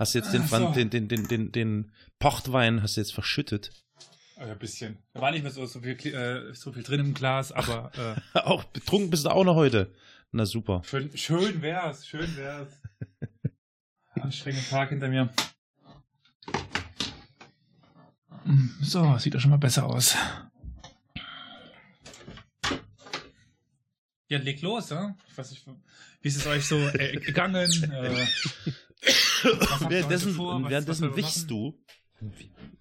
Hast jetzt den, so. den, den, den, den, den Portwein hast du jetzt verschüttet. Ein bisschen. Da war nicht mehr so, so, viel, äh, so viel drin im Glas, aber äh, Auch betrunken bist du auch noch heute. Na super. schön, schön wär's, schön wär's. Anstrengender Tag hinter mir. So, sieht doch schon mal besser aus. Ja, leg los, ja? Ich weiß nicht, wie ist es euch so äh, gegangen? Äh, Währenddessen, vor? Währenddessen wichst du.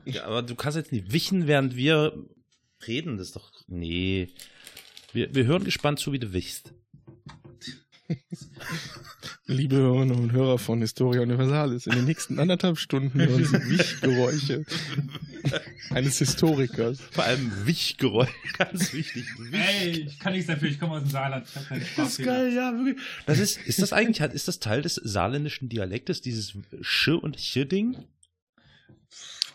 Ja, aber du kannst jetzt nicht wichen, während wir reden. Das ist doch. Nee. Wir, wir hören gespannt zu, wie du wichst. Liebe Hörerinnen und Hörer von Historia Universalis, in den nächsten anderthalb Stunden hören Sie Wichgeräusche eines Historikers. Vor allem Wichgeräusch. Ganz wichtig. Ey, ich kann nichts dafür, ich komme aus dem Saarland. Ich hab keinen Spaß Das ist geil, ja, wirklich. Das ist, ist das eigentlich, ist das Teil des saarländischen Dialektes, dieses Sch- und Ch-Ding?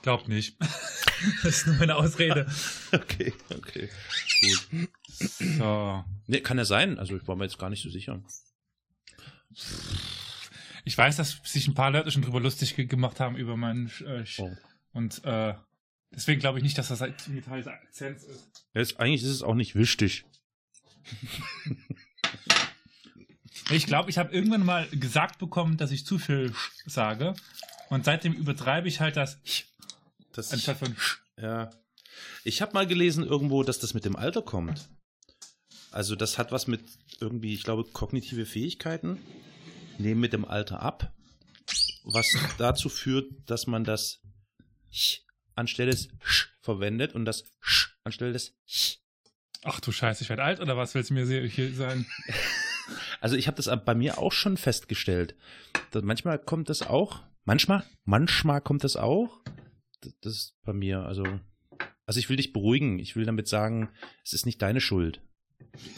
Glaub nicht. das ist nur eine Ausrede. Okay, okay. Gut. So. Nee, kann ja sein. Also ich war mir jetzt gar nicht so sicher. Ich weiß, dass sich ein paar Leute schon drüber lustig ge- gemacht haben über meinen äh, Sch- Oh. und äh, deswegen glaube ich nicht, dass das ein Teil Akzents ist. Jetzt, eigentlich ist es auch nicht wichtig. Ich glaube, ich habe irgendwann mal gesagt bekommen, dass ich zu viel Sch sage und seitdem übertreibe ich halt das Das anstatt von Sch. Ja. Ich habe mal gelesen irgendwo, dass das mit dem Alter kommt. Also das hat was mit irgendwie, ich glaube, kognitive Fähigkeiten nehmen mit dem Alter ab, was dazu führt, dass man das ch anstelle des sch verwendet und das sch anstelle des ch. Ach du Scheiße, ich werde alt oder was willst du mir hier sagen? Also ich habe das bei mir auch schon festgestellt. Manchmal kommt das auch, manchmal, manchmal kommt das auch. Das das ist bei mir, also also ich will dich beruhigen. Ich will damit sagen, es ist nicht deine Schuld.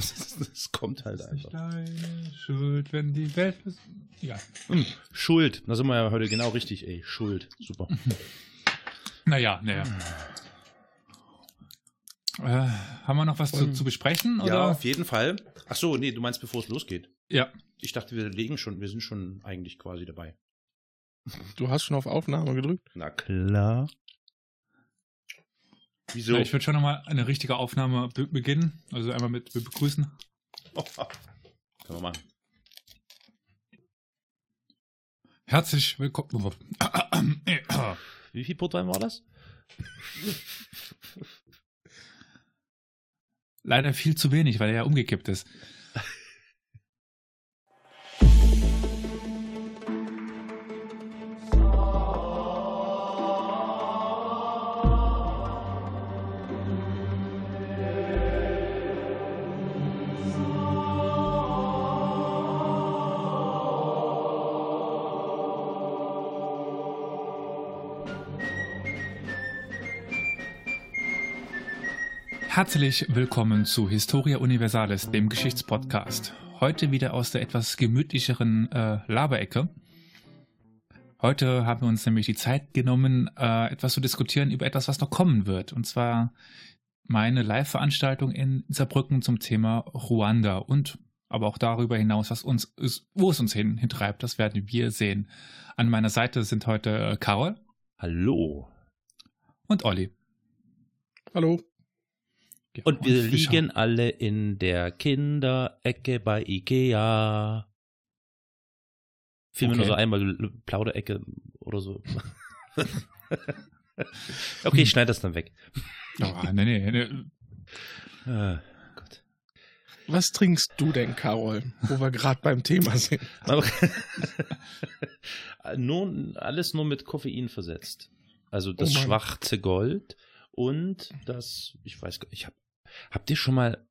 Es kommt halt Das einfach. deine Schuld, wenn die Welt ist. Ja. Hm, Schuld. Da sind wir ja heute genau richtig, ey. Schuld. Super. Naja, naja. Äh, haben wir noch was zu, Und- zu besprechen? Oder? Ja, auf jeden Fall. Ach so, nee, du meinst, bevor es losgeht. Ja. Ich dachte, wir legen schon, wir sind schon eigentlich quasi dabei. Du hast schon auf Aufnahme gedrückt? Na klar. Wieso? Ja, ich würde schon nochmal eine richtige Aufnahme be beginnen. Also einmal mit be begrüßen. Oh, können wir machen. Herzlich willkommen. Wie viel Portwein war das? Leider viel zu wenig, weil er ja umgekippt ist. Herzlich willkommen zu Historia Universalis, dem Geschichtspodcast. Heute wieder aus der etwas gemütlicheren äh, Laberecke. Heute haben wir uns nämlich die Zeit genommen, äh, etwas zu diskutieren über etwas, was noch kommen wird. Und zwar meine Live-Veranstaltung in Saarbrücken zum Thema Ruanda und aber auch darüber hinaus, was uns ist, wo es uns hin, hintreibt, das werden wir sehen. An meiner Seite sind heute äh, Carol Hallo. und Olli. Hallo? Ja, Und wir schauen- liegen alle in der Kinderecke bei Ikea. Fiel mir nur Okay. so einmal Plauderecke oder so. okay, ich schneide das dann weg. Oh, nee, nee, nee. Ah, Gott. Was trinkst du denn, Carol, wo wir gerade beim Thema sind? Nur, alles nur mit Koffein versetzt. Also das Oh schwarze Gold und das, ich weiß gar ich hab, habt ihr schon mal,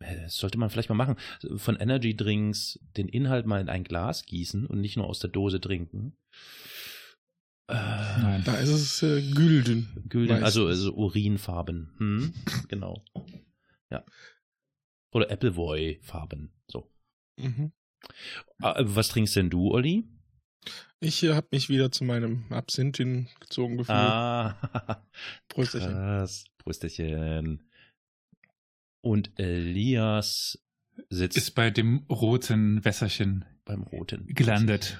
äh, das sollte man vielleicht mal machen, von Energy Drinks den Inhalt mal in ein Glas gießen und nicht nur aus der Dose trinken? Äh, Nein. Da ist es äh, gülden. Gülden, also, also Urinfarben. Hm? genau. Ja. Oder Appleboy-Farben. So. Mhm. Ah, Was trinkst denn du, Olli? Ich äh, habe mich wieder zu meinem Absinthin gezogen gefühlt. Ah, Prösterchen. krass. Prösterchen. Und Elias sitzt Ist bei dem roten Wässerchen beim Roten. gelandet.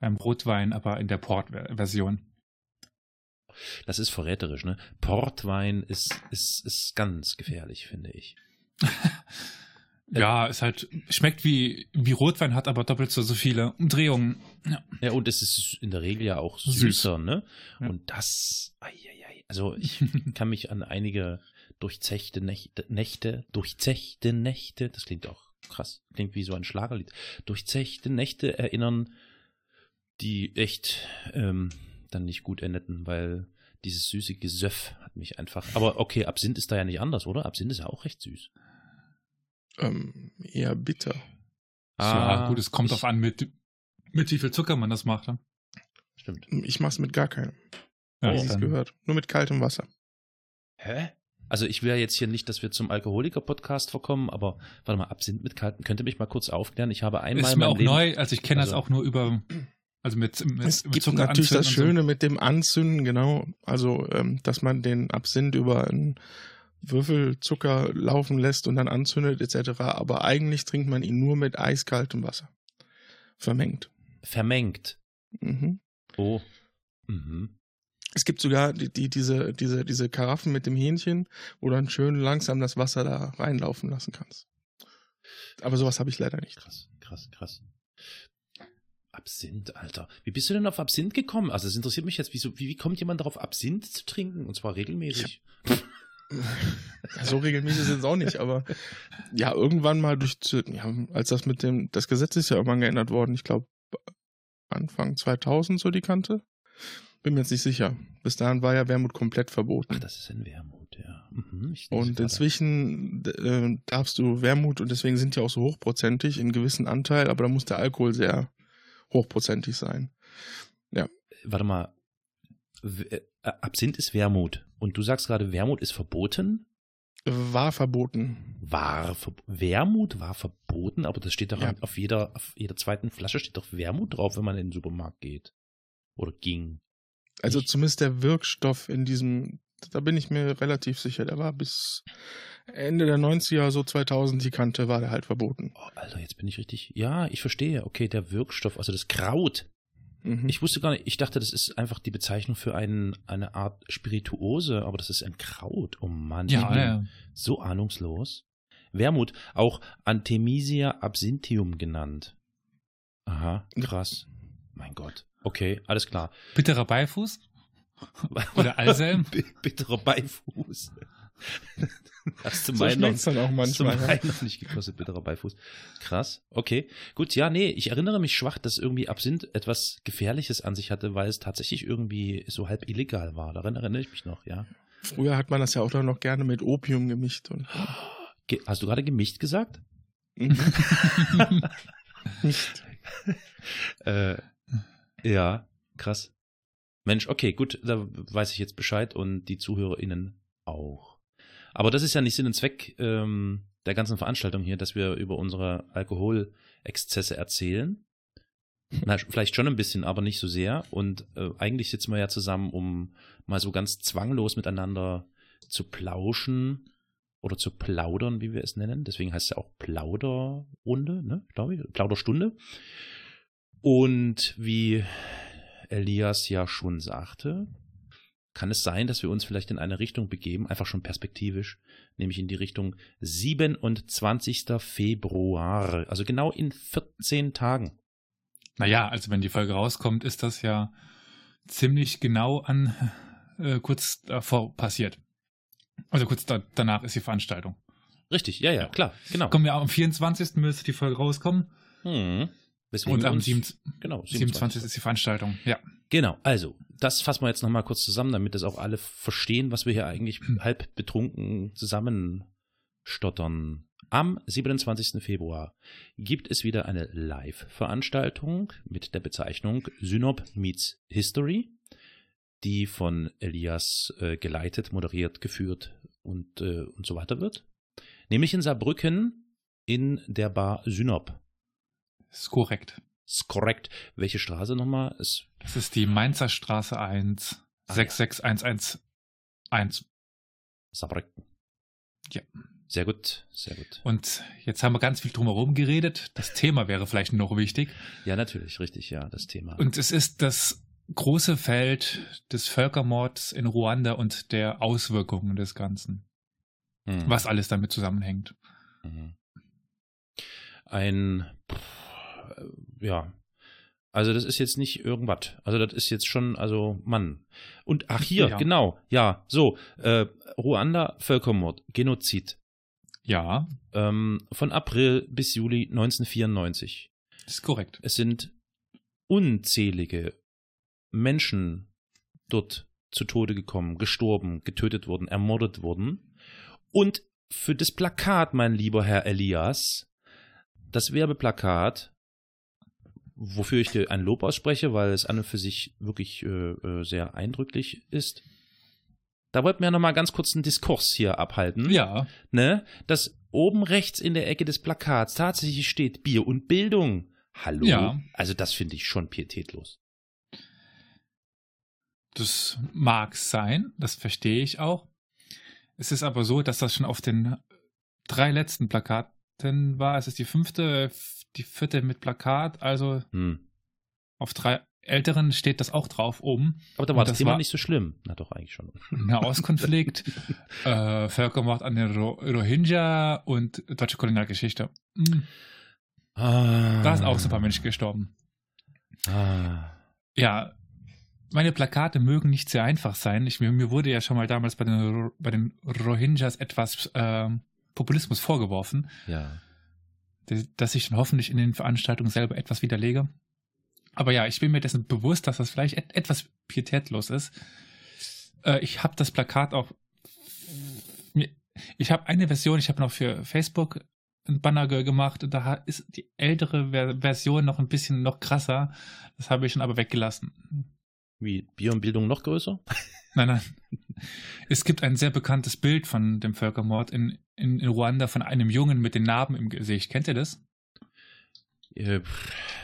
beim Rotwein, aber in der Port-Version. Das ist verräterisch, ne? Portwein ist, ist, ist ganz gefährlich, finde ich. ja, es halt schmeckt wie, wie Rotwein, hat aber doppelt so, so viele Umdrehungen. Ja. ja, und es ist in der Regel ja auch Süß. süßer, ne? Ja. Und das, ai, ai, ai. also ich kann mich an einige durchzechte Nächte, Nächte, durchzechte Nächte, das klingt auch krass, klingt wie so ein Schlagerlied, durchzechte Nächte erinnern, die echt ähm, dann nicht gut endeten, weil dieses süße Gesöff hat mich einfach. Aber okay, Absinth ist da ja nicht anders, oder? Absinth ist ja auch recht süß. Ähm, eher bitter. ja, gut, es kommt Ah, ich- drauf an, mit, mit wie viel Zucker man das macht. Ne? Stimmt. Ich mach's mit gar keinem. Ja, wie es dann- gehört. Nur mit kaltem Wasser. Hä? Also ich will ja jetzt hier nicht, dass wir zum Alkoholiker-Podcast verkommen, aber warte mal, Absinth mit kalten, könnt ihr mich mal kurz aufklären? Ich habe einmal ist mir auch Leben- neu, also ich kenne Also- das auch nur über, also mit, mit, Es mit gibt Zucker natürlich das Schöne mit dem Anzünden, genau. Also, ähm, dass man den Absinth über einen Würfelzucker laufen lässt und dann anzündet etc. Aber eigentlich trinkt man ihn nur mit eiskaltem Wasser. Vermengt. vermengt. Mhm. Oh. Mhm. Es gibt sogar die, die, diese, diese, diese Karaffen mit dem Hähnchen, wo du dann schön langsam das Wasser da reinlaufen lassen kannst. Aber sowas habe ich leider nicht. Krass, krass, krass. Absinth, Alter. Wie bist du denn auf Absinth gekommen? Also es interessiert mich jetzt, wieso, wie, wie kommt jemand darauf, Absinth zu trinken? Und zwar regelmäßig. Ja, so regelmäßig ist es auch nicht, aber ja, irgendwann mal durch, ja, als das mit dem, das Gesetz ist ja irgendwann geändert worden, ich glaube Anfang 2000 so die Kante. Bin mir jetzt nicht sicher. Bis dahin war ja Wermut komplett verboten. Ach, das ist ein Wermut, ja. Mhm, Und inzwischen äh, darfst du Wermut und deswegen sind die auch so hochprozentig in gewissen Anteil, aber da muss der Alkohol sehr hochprozentig sein. Warte mal. Äh, Absinth ist Wermut. Und du sagst gerade, Wermut ist verboten? War verboten. War ver Wermut war verboten, aber das steht doch Ja. auf jeder, auf jeder zweiten Flasche steht doch Wermut drauf, wenn man in den Supermarkt geht. Oder ging. Also Nicht? zumindest der Wirkstoff in diesem, da bin ich mir relativ sicher, der war bis Ende der 90er, so 2000 die Kante, war der halt verboten. Oh, Alter, jetzt bin ich richtig. Ja, ich verstehe. Okay, der Wirkstoff, also das Kraut. Mhm. Ich wusste gar nicht, ich dachte, das ist einfach die Bezeichnung für einen, eine Art Spirituose, aber das ist ein Kraut. Oh Mann, ich Ja, bin ja. so ahnungslos. Wermut, auch Artemisia absinthium genannt. Aha, krass. Mein Gott. Okay, alles klar. Bitterer Beifuß? Oder? B- Bitterer Beifuß. Hast du so meinen noch, dann auch hast du manchmal. ja. meinen noch nicht gekostet, bitterer Beifuß. Krass. Okay. Gut, ja, nee, ich erinnere mich schwach, dass irgendwie Absinth etwas Gefährliches an sich hatte, weil es tatsächlich irgendwie so halb illegal war. Daran erinnere ich mich noch, ja. Früher hat man das ja auch dann noch gerne mit Opium gemischt. Und, Ge hast du gerade gemischt gesagt? Mhm. Nicht. Äh, ja, krass. Mensch, okay, gut, da weiß ich jetzt Bescheid und die ZuhörerInnen auch. Aber das ist ja nicht Sinn und Zweck ähm, der ganzen Veranstaltung hier, dass wir über unsere Alkoholexzesse erzählen. Na, vielleicht schon ein bisschen, aber nicht so sehr. Und äh, eigentlich sitzen wir ja zusammen, um mal so ganz zwanglos miteinander zu plauschen oder zu plaudern, wie wir es nennen. Deswegen heißt es ja auch Plauderrunde, ne? Glaube ich. Plauderstunde. Und wie Elias ja schon sagte, kann es sein, dass wir uns vielleicht in eine Richtung begeben, einfach schon perspektivisch, nämlich in die Richtung 27. Februar, also genau in 14 Tagen. Naja, also wenn die Folge rauskommt, ist das ja ziemlich genau an äh, kurz davor passiert. Also kurz da, danach ist die Veranstaltung. Richtig, ja, ja, klar, genau. Kommen wir am 24. müsste die Folge rauskommen. Hm. Weswegen Und am uns- 27. genau, 27. ist die Veranstaltung. Ja. Genau, also, das fassen wir jetzt nochmal kurz zusammen, damit das auch alle verstehen, was wir hier eigentlich halb betrunken zusammenstottern. Am 27. Februar gibt es wieder eine Live-Veranstaltung mit der Bezeichnung Synop Meets History, die von Elias äh, geleitet, moderiert, geführt und, äh, und so weiter wird. Nämlich in Saarbrücken in der Bar Synop. Ist korrekt. Ist korrekt. Welche Straße nochmal? Ist Das ist die Mainzer Straße 1, Ah, ja. 66111. Saarbrücken. Ja. Sehr gut, sehr gut. Und jetzt haben wir ganz viel drumherum geredet. Das Thema wäre vielleicht noch wichtig. Ja, natürlich, richtig, ja, das Thema. Und es ist das große Feld des Völkermords in Ruanda und der Auswirkungen des Ganzen. Hm. Was alles damit zusammenhängt. Mhm. Ein, ja, also das ist jetzt nicht irgendwas. Also das ist jetzt schon, also Mann. Und ach hier, Ja. genau, ja, so, äh, Ruanda, Völkermord, Genozid. Ja, Ähm, von April bis Juli 1994. ist korrekt. Es sind unzählige Menschen dort zu Tode gekommen, gestorben, getötet worden, ermordet worden. Und für das Plakat, mein lieber Herr Elias, das Werbeplakat, wofür ich dir ein Lob ausspreche, weil es an und für sich wirklich äh, äh, sehr eindrücklich ist. Da wollten wir ja noch mal ganz kurz einen Diskurs hier abhalten Ja, ne, dass oben rechts in der Ecke des Plakats tatsächlich steht Bier und Bildung. Hallo? Ja. Also das finde ich schon pietätlos. das mag sein, das verstehe ich auch. Es ist aber so, dass das schon auf den drei letzten Plakaten war. Es ist die fünfte, die vierte mit Plakat, also Hm. auf drei älteren steht das auch drauf oben. Aber da war Und das, Thema war- nicht so schlimm. Na doch, eigentlich schon. Nahostkonflikt, äh, Völkermord an den Ro Rohingya und deutsche Kolonialgeschichte. Hm, Ah. Da sind auch so ein paar Menschen gestorben. Ah. Ja, meine Plakate mögen nicht sehr einfach sein. Ich, mir, mir wurde ja schon mal damals bei den, bei den Rohingyas etwas ähm, Populismus vorgeworfen, Ja. Dass ich dann hoffentlich in den Veranstaltungen selber etwas widerlege. Aber ja, ich bin mir dessen bewusst, dass das vielleicht et etwas pietätlos ist. Äh, ich habe das Plakat auch. Ich habe eine Version, ich habe noch für Facebook ein Banner ge- gemacht und da ist die ältere Ver Version noch ein bisschen noch krasser. Das habe ich schon aber weggelassen. Wie Bier und Bildung noch größer? Nein, nein. Es gibt ein sehr bekanntes Bild von dem Völkermord in, in, in Ruanda von einem Jungen mit den Narben im Gesicht. Kennt ihr das? Äh,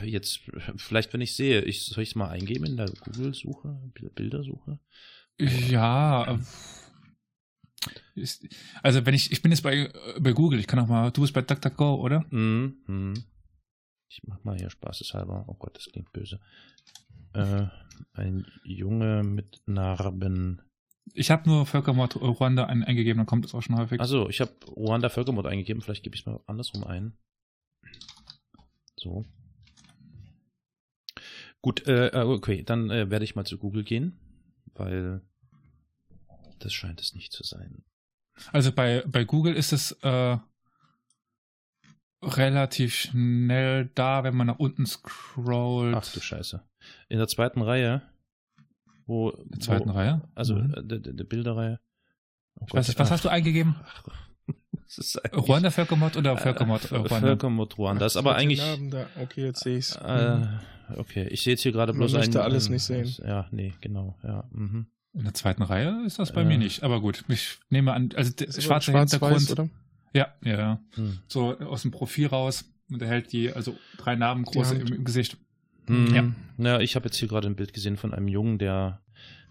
Jetzt, vielleicht wenn ich sehe, ich, soll ich es mal eingeben in der Google-Suche, Bil- Bildersuche? Ja. äh, Ist, also wenn ich, ich bin jetzt bei, äh, bei Google, ich kann auch mal, du bist bei DuckDuckGo, oder? Mhm. mhm. Ich mach mal hier spaßeshalber. Oh Gott, das klingt böse. Äh, ein Junge mit Narben. Ich habe nur Völkermord Ruanda ein, eingegeben, dann kommt es auch schon häufig. Also, ich habe Ruanda Völkermord eingegeben, vielleicht gebe ich es mal andersrum ein. So. Gut, äh, äh, okay, dann äh, werde ich mal zu Google gehen, weil das scheint es nicht zu sein. Also bei, bei Google ist es äh, relativ schnell da, wenn man nach unten scrollt. Ach du Scheiße. In der zweiten Reihe, wo. In der zweiten wo, Reihe? Also, Mhm. äh, der, der der Bilderreihe. Oh Ich weiß nicht, was hast du eingegeben? Ruanda Völkermord oder Völkermord Äh, äh, Ruanda? Völkermord Ruanda. Das ist aber eigentlich. Okay, jetzt sehe ich's. Äh, okay, ich sehe jetzt hier gerade Man bloß möchte ein, alles nicht sehen. Ja, nee, genau, ja. Mhm. In der zweiten Reihe ist das bei Äh. mir nicht. Aber gut, ich nehme an, also der Ist aber schwarze schwarz-weiß, Hintergrund. oder? Ja, ja, ja. Hm. So aus dem Profil raus und er hält die, also drei Narben große Hand. im, im Gesicht. Hm. Ja. Ja. ich habe jetzt hier gerade ein Bild gesehen von einem Jungen, der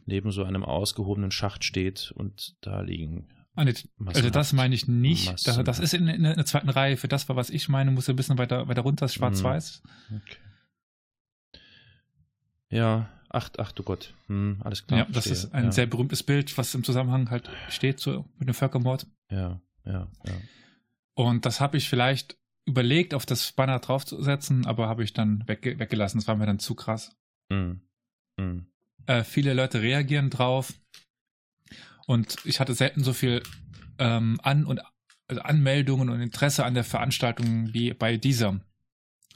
neben so einem ausgehobenen Schacht steht und da liegen. Ah, nee, also das meine ich nicht. Das, das ist in, in, der zweiten Reihe. Für das, was ich meine, muss er ein bisschen weiter, weiter runter, ist schwarz-weiß. Okay. Ja, ach, ach du Gott. Hm, alles klar. Ja, das verstehe. ist ein ja. sehr berühmtes Bild, was im Zusammenhang halt steht so mit dem Völkermord. Ja, ja, ja. Und das habe ich vielleicht überlegt, auf das Banner draufzusetzen, aber habe ich dann wegge weggelassen. Das war mir dann zu krass. Hm. Hm. Äh, viele Leute reagieren drauf. Und ich hatte selten so viel ähm, An- und also Anmeldungen und Interesse an der Veranstaltung wie bei dieser.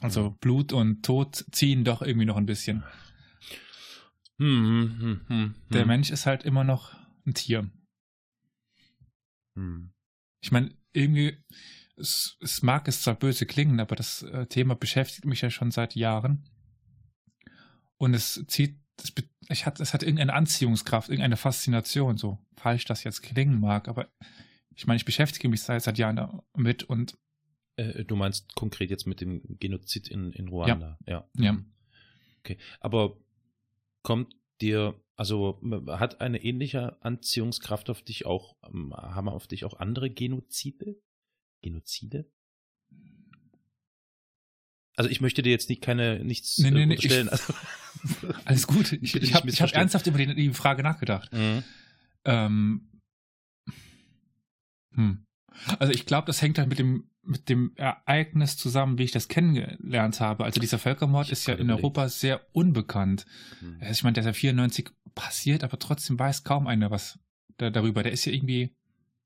Also Blut und Tod ziehen doch irgendwie noch ein bisschen. Hm, hm, hm, Der. Mensch ist halt immer noch ein Tier. Hm. Ich meine, irgendwie, es, es mag es zwar böse klingen, aber das äh, Thema beschäftigt mich ja schon seit Jahren. Und es zieht, es, ich hat, es hat irgendeine Anziehungskraft, irgendeine Faszination, so falsch das jetzt klingen mag, aber ich meine, ich beschäftige mich seit, seit Jahren damit und Äh, du meinst konkret jetzt mit dem Genozid in, in Ruanda? Ja. Ja. Okay. Aber kommt dir, also hat eine ähnliche Anziehungskraft auf dich auch, ähm, haben auf dich auch andere Genozide? Genozide? Also ich möchte dir jetzt nicht keine nichts Nee, nee, äh, nee, ich- also, Alles gut. Ich, ich habe hab ernsthaft über die, die Frage nachgedacht. Mhm. Ähm, hm. Also ich glaube, das hängt halt mit dem mit dem Ereignis zusammen, wie ich das kennengelernt habe. Also dieser Völkermord Ich ist ja in gerade Europa sehr unbekannt. Mhm. Also ich meine, der ist ja 94 passiert, aber trotzdem weiß kaum einer was da, darüber. Der ist ja irgendwie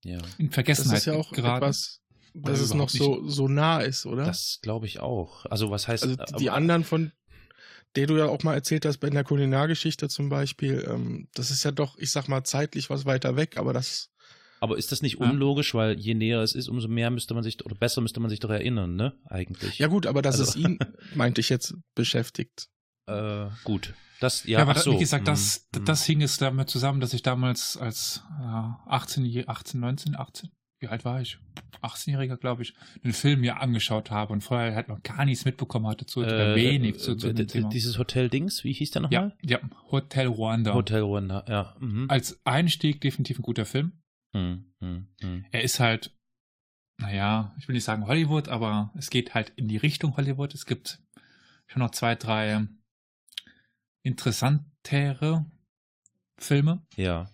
Ja, in Das Vergessenheit ist ja auch geraten. etwas, dass es noch so, so nah ist, oder? das glaube ich auch. Also was heißt also die aber- anderen von, der du ja auch mal erzählt hast, bei der Kulinargeschichte zum Beispiel, ähm, das ist ja doch, ich sag mal, zeitlich was weiter weg, aber das, Aber ist das nicht Ja. unlogisch, weil je näher es ist, umso mehr müsste man sich oder besser müsste man sich doch erinnern, ne? Eigentlich. ja gut, aber dass Also- es ihn, meinte ich jetzt, beschäftigt. Äh, gut. Das ja, Ja, aber so. wie gesagt, das, hm. das hing es damit zusammen, dass ich damals als äh, 18, je- 18, 19, 18, wie alt war ich? 18-Jähriger, glaube ich, den Film mir angeschaut habe und vorher halt noch gar nichts mitbekommen hatte zu Äh, wenig zu, zu äh, dem Thema. Dieses Hotel Dings, wie hieß der Ja, nochmal? ja, Hotel Rwanda. Hotel Rwanda, ja. Mhm. Als Einstieg definitiv ein guter Film. Hm, hm, hm. Er ist halt, naja, ich will nicht sagen Hollywood, aber es geht halt in die Richtung Hollywood. Es gibt schon noch zwei, drei interessantere Filme. Ja.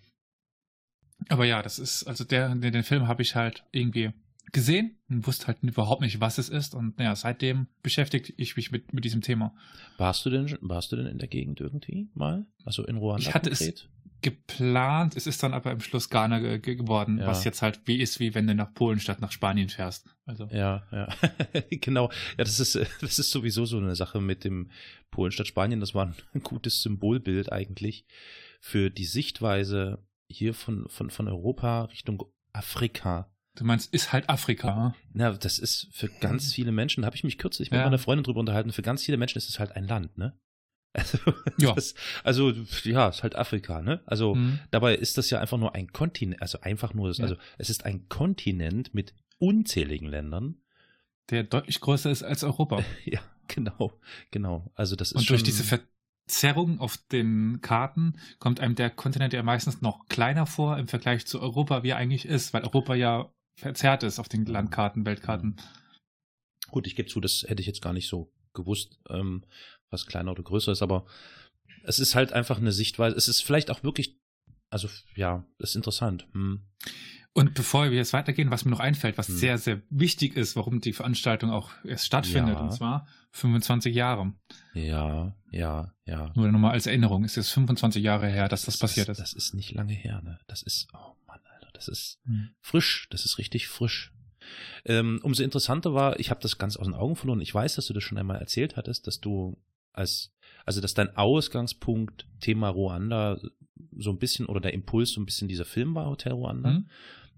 Aber ja, das ist, also der, den, den Film habe ich halt irgendwie gesehen und wusste halt überhaupt nicht, was es ist. Und naja, seitdem beschäftige ich mich mit, mit diesem Thema. Warst du denn, warst du denn in der Gegend irgendwie mal? Also in Ruanda Ich hatte es- konkret? Geplant, es ist dann aber im Schluss Ghana ge ge geworden, Ja. was jetzt halt wie ist, wie wenn du nach Polen statt nach Spanien fährst. Also, Ja, ja. genau. Ja, das ist, äh, das ist sowieso so eine Sache mit dem Polen statt Spanien. Das war ein gutes Symbolbild eigentlich für die Sichtweise hier von, von, von Europa Richtung Afrika. Du meinst, ist halt Afrika. Na, das ist für ganz viele Menschen, da habe ich mich kürzlich mit Ja. meiner Freundin drüber unterhalten, für ganz viele Menschen ist es halt ein Land, ne? Also, Ja. das, also ja, ist halt Afrika, ne? Also Hm. dabei ist das ja einfach nur ein Kontinent, also einfach nur, Ja. also es ist ein Kontinent mit unzähligen Ländern. Der deutlich größer ist als Europa. Ja, genau, genau. Also das ist Und durch diese Verzerrung auf den Karten kommt einem der Kontinent ja meistens noch kleiner vor im Vergleich zu Europa, wie er eigentlich ist, weil Europa ja verzerrt ist auf den Landkarten, Weltkarten. gut, ich gebe zu, das hätte ich jetzt gar nicht so gewusst, ähm, was kleiner oder größer ist, aber es ist halt einfach eine Sichtweise. Es ist vielleicht auch wirklich, also ja, das ist interessant. Hm. Und bevor wir jetzt weitergehen, was mir noch einfällt, was Hm. sehr, sehr wichtig ist, warum die Veranstaltung auch erst stattfindet, Ja. und zwar 25 Jahre. Ja, ja, ja. Nur nochmal als Erinnerung, es ist 25 Jahre her, dass das, passiert ist. Das ist nicht lange her, ne? Das ist, oh das ist Hm. frisch, das ist richtig frisch. Ähm, umso interessanter war, ich habe das ganz aus den Augen verloren. Ich weiß, dass du das schon einmal erzählt hattest, dass du als, also dass dein Ausgangspunkt Thema Ruanda so ein bisschen oder der Impuls so ein bisschen dieser Film war, Hotel Ruanda. Hm?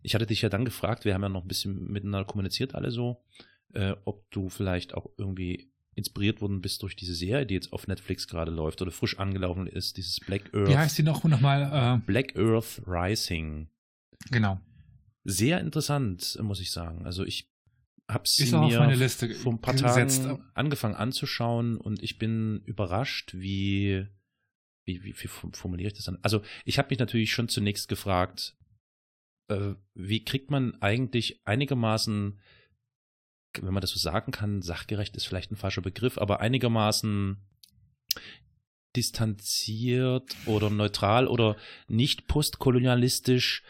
Ich hatte dich ja dann gefragt, wir haben ja noch ein bisschen miteinander kommuniziert alle so, äh, ob du vielleicht auch irgendwie inspiriert worden bist durch diese Serie, die jetzt auf Netflix gerade läuft oder frisch angelaufen ist, dieses Black Earth. Wie heißt die noch nochmal? Black Earth Rising. Äh, genau. Sehr interessant, muss ich sagen. Also ich habe sie mir vor ein paar gesetzt. Tagen angefangen anzuschauen und ich bin überrascht, wie wie, wie, wie formuliere ich das dann? Also ich habe mich natürlich schon zunächst gefragt, äh, wie kriegt man eigentlich einigermaßen, wenn man das so sagen kann, sachgerecht ist vielleicht ein falscher Begriff, aber einigermaßen distanziert oder neutral oder nicht postkolonialistisch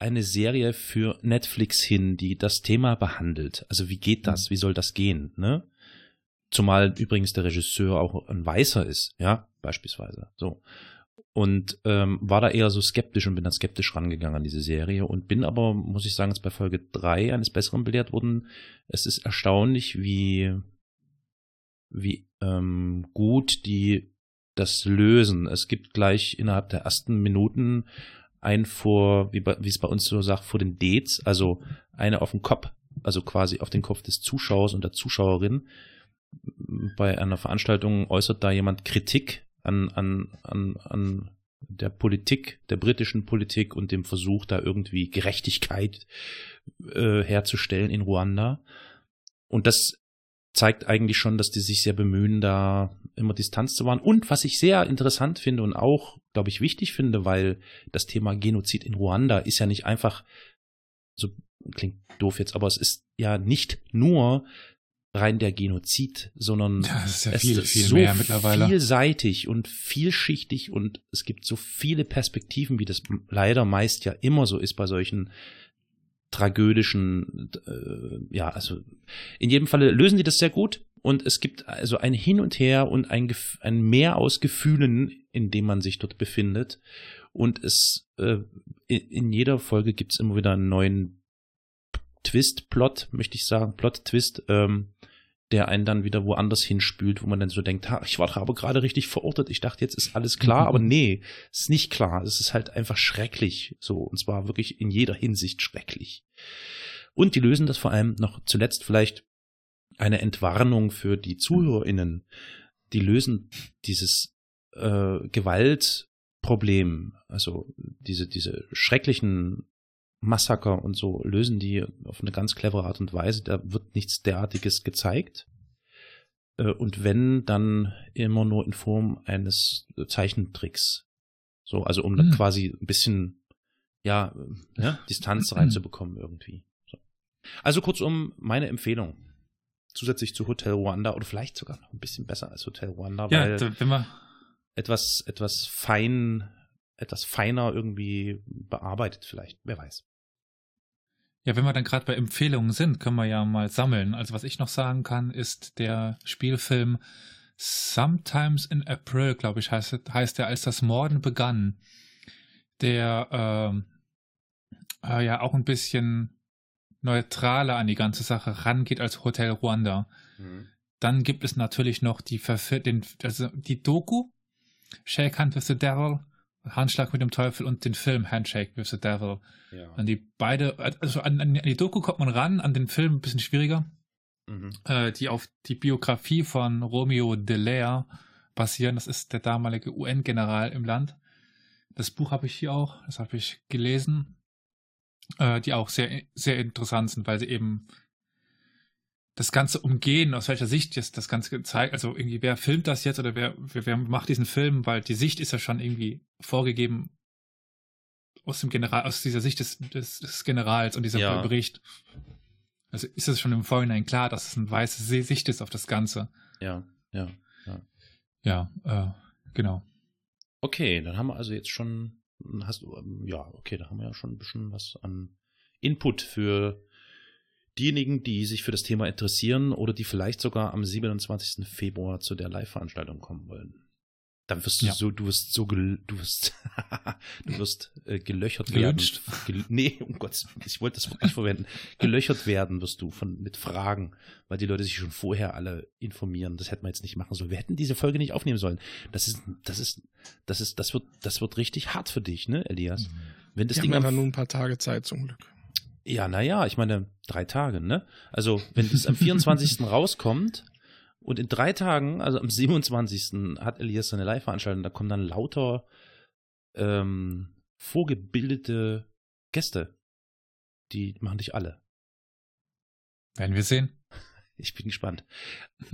eine Serie für Netflix hin, die das Thema behandelt. Also wie geht das? Wie soll das gehen? Ne? Zumal übrigens der Regisseur auch ein Weißer ist, ja, beispielsweise. So. Und ähm, war da eher so skeptisch und bin dann skeptisch rangegangen an diese Serie und bin aber, muss ich sagen, jetzt bei Folge drei eines Besseren belehrt worden. Es ist erstaunlich, wie, wie ähm, gut die das lösen. Es gibt gleich innerhalb der ersten Minuten ein vor, wie, wie es bei uns so sagt, vor den Dates, also eine auf den Kopf, also quasi auf den Kopf des Zuschauers und der Zuschauerin. Bei einer Veranstaltung äußert da jemand Kritik an, an, an, an der Politik, der britischen Politik und dem Versuch, da irgendwie Gerechtigkeit äh, herzustellen in Ruanda. Und das zeigt eigentlich schon, dass die sich sehr bemühen, da immer Distanz zu wahren. Und was ich sehr interessant finde und auch, glaube ich, wichtig finde, weil das Thema Genozid in Ruanda ist ja nicht einfach so klingt doof jetzt, aber es ist ja nicht nur rein der Genozid, sondern Ja, ist ja es viel, ist viel so mehr mittlerweile. vielseitig und vielschichtig und es gibt so viele Perspektiven, wie das leider meist ja immer so ist bei solchen tragödischen, äh, ja, also in jedem Falle lösen die das sehr gut und es gibt also ein Hin und Her und ein, ein Mehr aus Gefühlen, in dem man sich dort befindet und es äh, in, jeder Folge gibt es immer wieder einen neuen Twist, Plot, möchte ich sagen, Plot-Twist, ähm, der einen dann wieder woanders hinspült, wo man dann so denkt, ha, ich war aber gerade richtig verortet, ich dachte, jetzt ist alles klar, aber nee, es ist nicht klar, es ist halt einfach schrecklich, so, und zwar wirklich in jeder Hinsicht schrecklich. Und die lösen das vor allem noch zuletzt vielleicht eine Entwarnung für die ZuhörerInnen. Die lösen dieses äh, Gewaltproblem, also diese, diese schrecklichen Massaker und so, lösen die auf eine ganz clevere Art und Weise. Da wird nichts derartiges gezeigt. Äh, Und wenn, dann immer nur in Form eines Zeichentricks. So, also um Hm. quasi ein bisschen, ja, äh, ja Distanz reinzubekommen irgendwie. So. Also kurzum, meine Empfehlung. Zusätzlich zu Hotel Rwanda oder vielleicht sogar noch ein bisschen besser als Hotel Rwanda, Ja, weil wenn wir, etwas, etwas fein, etwas feiner irgendwie bearbeitet vielleicht. Wer weiß. Ja, wenn wir dann gerade bei Empfehlungen sind, können wir ja mal sammeln. Also was ich noch sagen kann, ist der Spielfilm Sometimes in April, glaube ich, heißt, heißt der, als das Morden begann. Der ähm, äh, ja auch ein bisschen neutraler an die ganze Sache rangeht als Hotel Rwanda. Dann gibt es natürlich noch die, Verfil den, also die Doku, Shake Hand with the Devil, Handschlag mit dem Teufel und den Film Handshake with the Devil. Ja. An die beide, also an, an die Doku kommt man ran, an den Film ein bisschen schwieriger, Mhm. äh, die auf die Biografie von Romeo Dallaire basieren. Das ist der damalige UN-General im Land. Das Buch habe ich hier auch, das habe ich gelesen, äh, die auch sehr, sehr interessant sind, weil sie eben das Ganze umgehen, aus welcher Sicht jetzt das Ganze gezeigt, also irgendwie, wer filmt das jetzt oder wer, wer, wer macht diesen Film, weil die Sicht ist ja schon irgendwie vorgegeben aus dem General, aus dieser Sicht des, des, des Generals und dieser Ja. Bericht. Also ist es schon im Vorhinein klar, dass es eine weiße Sicht ist auf das Ganze. Ja, ja. Ja, äh, genau. Okay, dann haben wir also jetzt schon, hast du, ähm, ja, okay, da haben wir ja schon ein bisschen was an Input für diejenigen, die sich für das Thema interessieren oder die vielleicht sogar am 27. Februar zu der Live-Veranstaltung kommen wollen. Dann wirst du Ja. so, du wirst so, gel, du wirst, du wirst äh, gelöchert Gelünscht? werden. Gel, nee, um Gottes Willen, ich wollte das Wort nicht verwenden. Gelöchert werden wirst du von, mit Fragen, weil die Leute sich schon vorher alle informieren. Das hätten wir jetzt nicht machen sollen. Wir hätten diese Folge nicht aufnehmen sollen. Das ist, das ist, das ist, das wird, das wird richtig hart für dich, ne, Elias? Wenn das Die Ding haben ja nur ein paar Tage Zeit zum Glück. Ja, naja, ich meine, drei Tage, ne? Also, wenn es am 24. rauskommt und in drei Tagen, also am 27. hat Elias seine Live-Veranstaltung, da kommen dann lauter ähm, vorgebildete Gäste. Die machen dich alle. Werden wir sehen. Ich bin gespannt.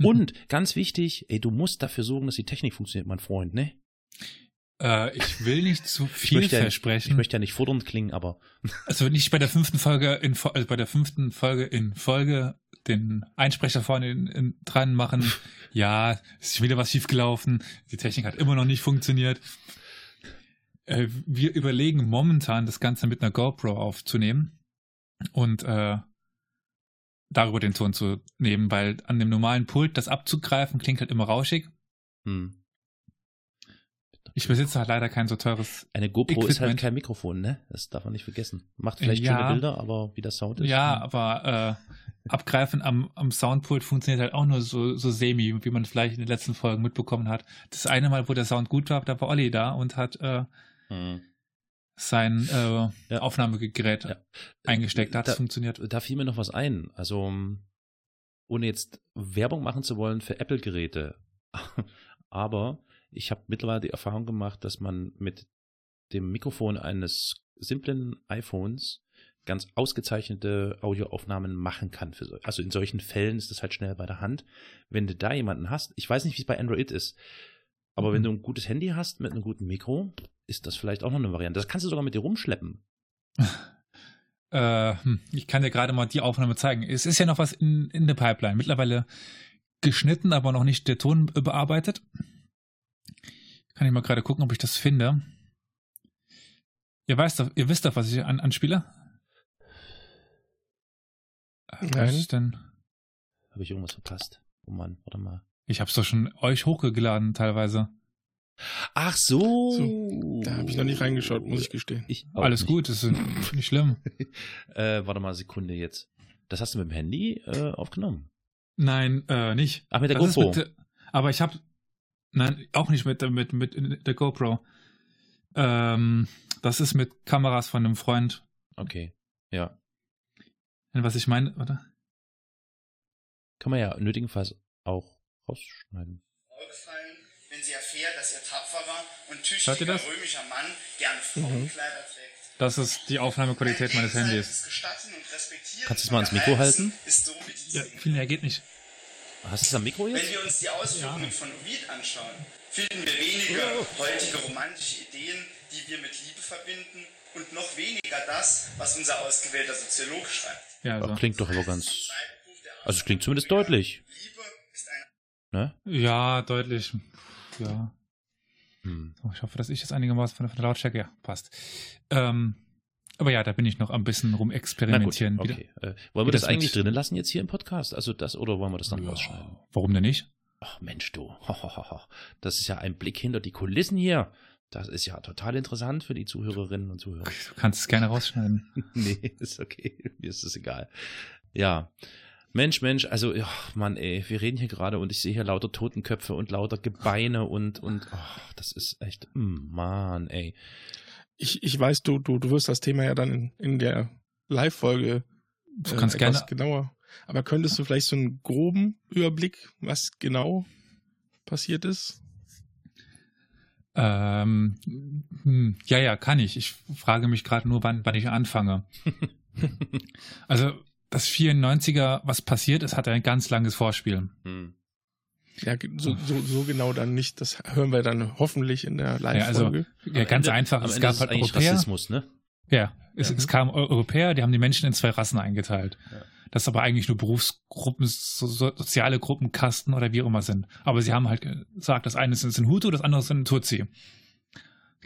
Und ganz wichtig, ey, du musst dafür sorgen, dass die Technik funktioniert, mein Freund, ne? Äh, ich will nicht zu Ich viel ja nicht- versprechen. Ich möchte ja nicht fordernd klingen, aber Also nicht bei der fünften Folge in also bei der fünften Folge in Folge den Einsprecher vorne in, in, dran machen. Ja, ist wieder was schiefgelaufen. Die Technik hat immer noch nicht funktioniert. Äh, wir überlegen momentan das Ganze mit einer GoPro aufzunehmen und äh, darüber den Ton zu nehmen, weil an dem normalen Pult das abzugreifen klingt halt immer rauschig. hm. Ich besitze halt leider kein so teures eine GoPro ist halt Equipment. kein Mikrofon, ne? Das darf man nicht vergessen. Macht vielleicht Ja. schöne Bilder, aber wie der Sound ist. Ja, hm. aber äh, abgreifen am, am Soundpult funktioniert halt auch nur so, so semi, wie man vielleicht in den letzten Folgen mitbekommen hat. Das eine Mal, wo der Sound gut war, da war Olli da und hat äh, Hm. sein äh, Ja. Aufnahmegerät Ja. eingesteckt. Da hat es Da- funktioniert. Da fiel mir noch was ein. Also, ohne jetzt Werbung machen zu wollen für Apple-Geräte. Aber ich habe mittlerweile die Erfahrung gemacht, dass man mit dem Mikrofon eines simplen iPhones ganz ausgezeichnete Audioaufnahmen machen kann. Für so, also in solchen Fällen ist das halt schnell bei der Hand. Wenn du da jemanden hast, ich weiß nicht, wie es bei Android ist, aber Mhm. wenn du ein gutes Handy hast mit einem guten Mikro, ist das vielleicht auch noch eine Variante. Das kannst du sogar mit dir rumschleppen. Äh, hm, ich kann dir gerade mal die Aufnahme zeigen. Es ist ja noch was in, in der Pipeline. Mittlerweile geschnitten, aber noch nicht der Ton bearbeitet. Kann ich mal gerade gucken, ob ich das finde. Ihr, weißt doch, ihr wisst doch, was ich an, anspiele? Nein. Was ist denn? Habe ich irgendwas verpasst? Oh Mann, warte mal. Ich hab's doch schon euch hochgeladen teilweise. Ach so. So, Da habe ich noch nicht reingeschaut, muss ich gestehen. Ich Alles nicht. gut, das ist nicht schlimm. Äh, warte mal, Sekunde jetzt. Das hast du mit dem Handy äh, aufgenommen? Nein, äh, nicht. Ach, mit der Das GoPro. mit aber ich habe, nein, auch nicht mit, der- mit, mit der GoPro. Ähm, das ist mit Kameras von einem Freund. Okay. Ja. Was ich meine, oder? Kann man ja nötigenfalls auch rausschneiden. aufgefallen, wenn sie erfährt, dass ihr tapferer und Hört ihr tüchtiger das? römischer Mann gerne Frauenkleider trägt. Das ist die Aufnahmequalität meines Handys. Kannst du es mal ans Mikro halten? Ja, viel mehr geht nicht. Hast du es am Mikro Wenn jetzt? wir uns die Ausführungen von Ovid anschauen, finden wir weniger heutige romantische Ideen, die wir mit Liebe verbinden, und noch weniger das, was unser ausgewählter Soziologe schreibt. Ja, Ja, also. klingt doch aber ganz. Also es klingt zumindest deutlich. Liebe ist eine Ne? Ja, deutlich. Ja. Hm. So, ich hoffe, dass ich jetzt einigermaßen von der, von der Lautstärke, ja, passt. Ähm, aber ja, da bin ich noch ein bisschen gut, rumexperimentieren. Okay. Äh, wollen wir das, das eigentlich mit- drinnen lassen jetzt hier im Podcast? Also das oder wollen wir das dann rausschneiden? Warum denn nicht? Ach Mensch, du. Das ist ja ein Blick hinter die Kulissen hier. Das ist ja total interessant für die Zuhörerinnen und Zuhörer. Du kannst es gerne rausschneiden. nee, ist okay. Mir ist das egal. Ja. Mensch, Mensch, also, ja, Mann, ey, wir reden hier gerade und ich sehe hier lauter Totenköpfe und lauter Gebeine und, und, ach, das ist echt, mm, Mann, ey. Ich, ich weiß, du, du, du wirst das Thema ja dann in, in der Live-Folge Du äh, kannst etwas gerne. genauer. Aber könntest du vielleicht so einen groben Überblick, was genau passiert ist? Ähm, hm, ja, ja, kann ich. Ich frage mich gerade nur, wann, wann ich anfange. Also, das 94er, was passiert ist, hat ein ganz langes Vorspiel. Hm. Ja, so, so, so genau dann nicht. Das hören wir dann hoffentlich in der Ja, also, Live-Folge. ja, Am ganz Ende- einfach. Es gab halt Europäer. Rassismus, ne? Ja, es, Ja. es kamen Eu- Europäer, die haben die Menschen in zwei Rassen eingeteilt. Ja. Das aber eigentlich nur Berufsgruppen, so, so, soziale Gruppen, Kasten oder wie auch immer sind. Aber sie haben halt gesagt, das eine sind, sind Hutu, das andere sind Tutsi.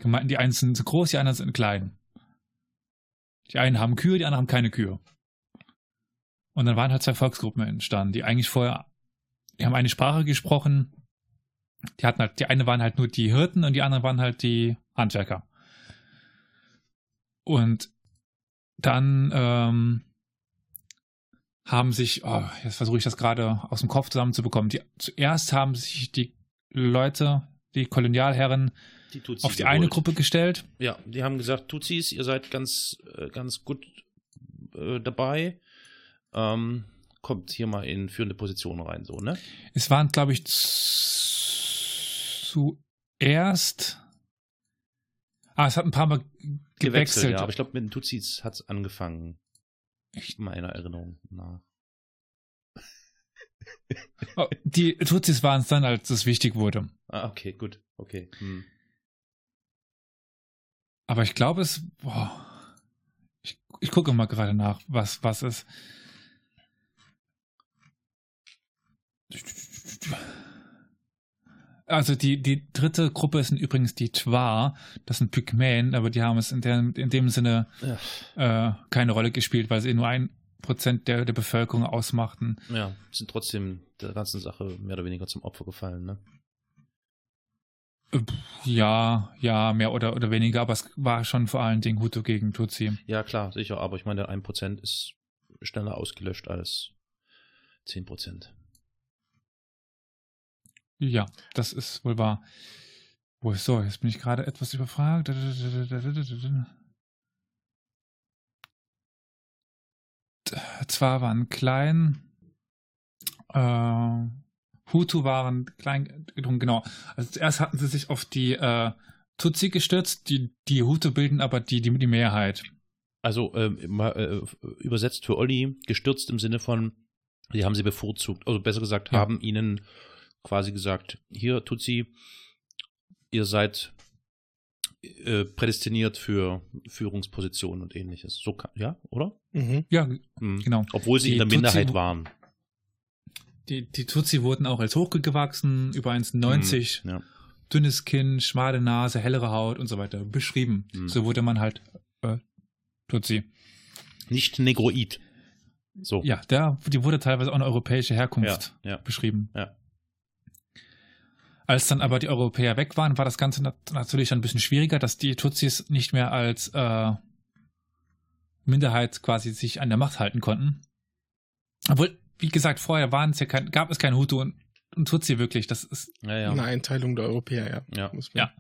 Die meinten, die einen sind groß, die anderen sind klein. Die einen haben Kühe, die anderen haben keine Kühe. Und dann waren halt zwei Volksgruppen entstanden, die eigentlich vorher, die haben eine Sprache gesprochen, die hatten halt, die eine waren halt nur die Hirten und die anderen waren halt die Handwerker. Und dann ähm, haben sich, oh, jetzt versuche ich das gerade aus dem Kopf zusammenzubekommen. Die, zuerst haben sich die Leute, die Kolonialherren, Die auf die eine geholt. Gruppe gestellt. Ja, die haben gesagt, Tutsis, ihr seid ganz, äh, ganz gut äh, dabei. Ähm, kommt hier mal in führende Positionen rein, so, ne? Es waren, glaube ich, zuerst. Ah, es hat ein paar Mal gewechselt. ja, aber ich glaube, mit den Tutsis hat's angefangen. Ich meiner Erinnerung nach. Oh, die Tutsis waren es dann, als es wichtig wurde. Ah, okay, gut, okay. Hm. Aber ich glaube, es. Boah, ich, ich gucke mal gerade nach, was, was es. Also die, die dritte Gruppe sind übrigens die Twa, das sind Pygmäen, aber die haben es in, der, in dem Sinne Ja. äh, keine Rolle gespielt, weil sie nur ein Prozent der, der Bevölkerung ausmachten. Ja, sind trotzdem der ganzen Sache mehr oder weniger zum Opfer gefallen, ne? Ja, ja, mehr oder, oder weniger, aber es war schon vor allen Dingen Hutu gegen Tutsi. Ja, klar, sicher, aber ich meine, der 1% ist schneller ausgelöscht als 10%. Ja, das ist wohl wahr. Wo ist so? Jetzt bin ich gerade etwas überfragt. Zwar waren klein, äh, Hutu waren klein, genau. Also zuerst hatten sie sich auf die äh, Tutsi gestürzt, die, die Hutu bilden aber die, die, die Mehrheit. Also ähm, äh, übersetzt für Olli, gestürzt im Sinne von, die haben sie bevorzugt, also besser gesagt, Ja. haben ihnen quasi gesagt, hier Tutsi, ihr seid äh, prädestiniert für Führungspositionen und ähnliches. So kann, ja, oder? Mhm. Ja, Mhm. genau. Obwohl sie Die in der Tutsi- Minderheit waren. Die, die Tutsi wurden auch als hochgewachsen, über 1,90, Mhm. Ja. dünnes Kinn, schmale Nase, hellere Haut und so weiter beschrieben. Mhm. So wurde man halt äh, Tutsi. Nicht Negroid. So. Ja, der, die wurde teilweise auch eine europäische Herkunft Ja, ja. beschrieben. Ja. Als dann aber die Europäer weg waren, war das Ganze nat natürlich ein bisschen schwieriger, dass die Tutsis nicht mehr als äh, Minderheit quasi sich an der Macht halten konnten. Obwohl, wie gesagt, vorher waren es ja kein, gab es kein Hutu und, und Tutsi wirklich. Das ist Ja, ja. Eine Einteilung der Europäer, ja. Ja. Muss man- Ja.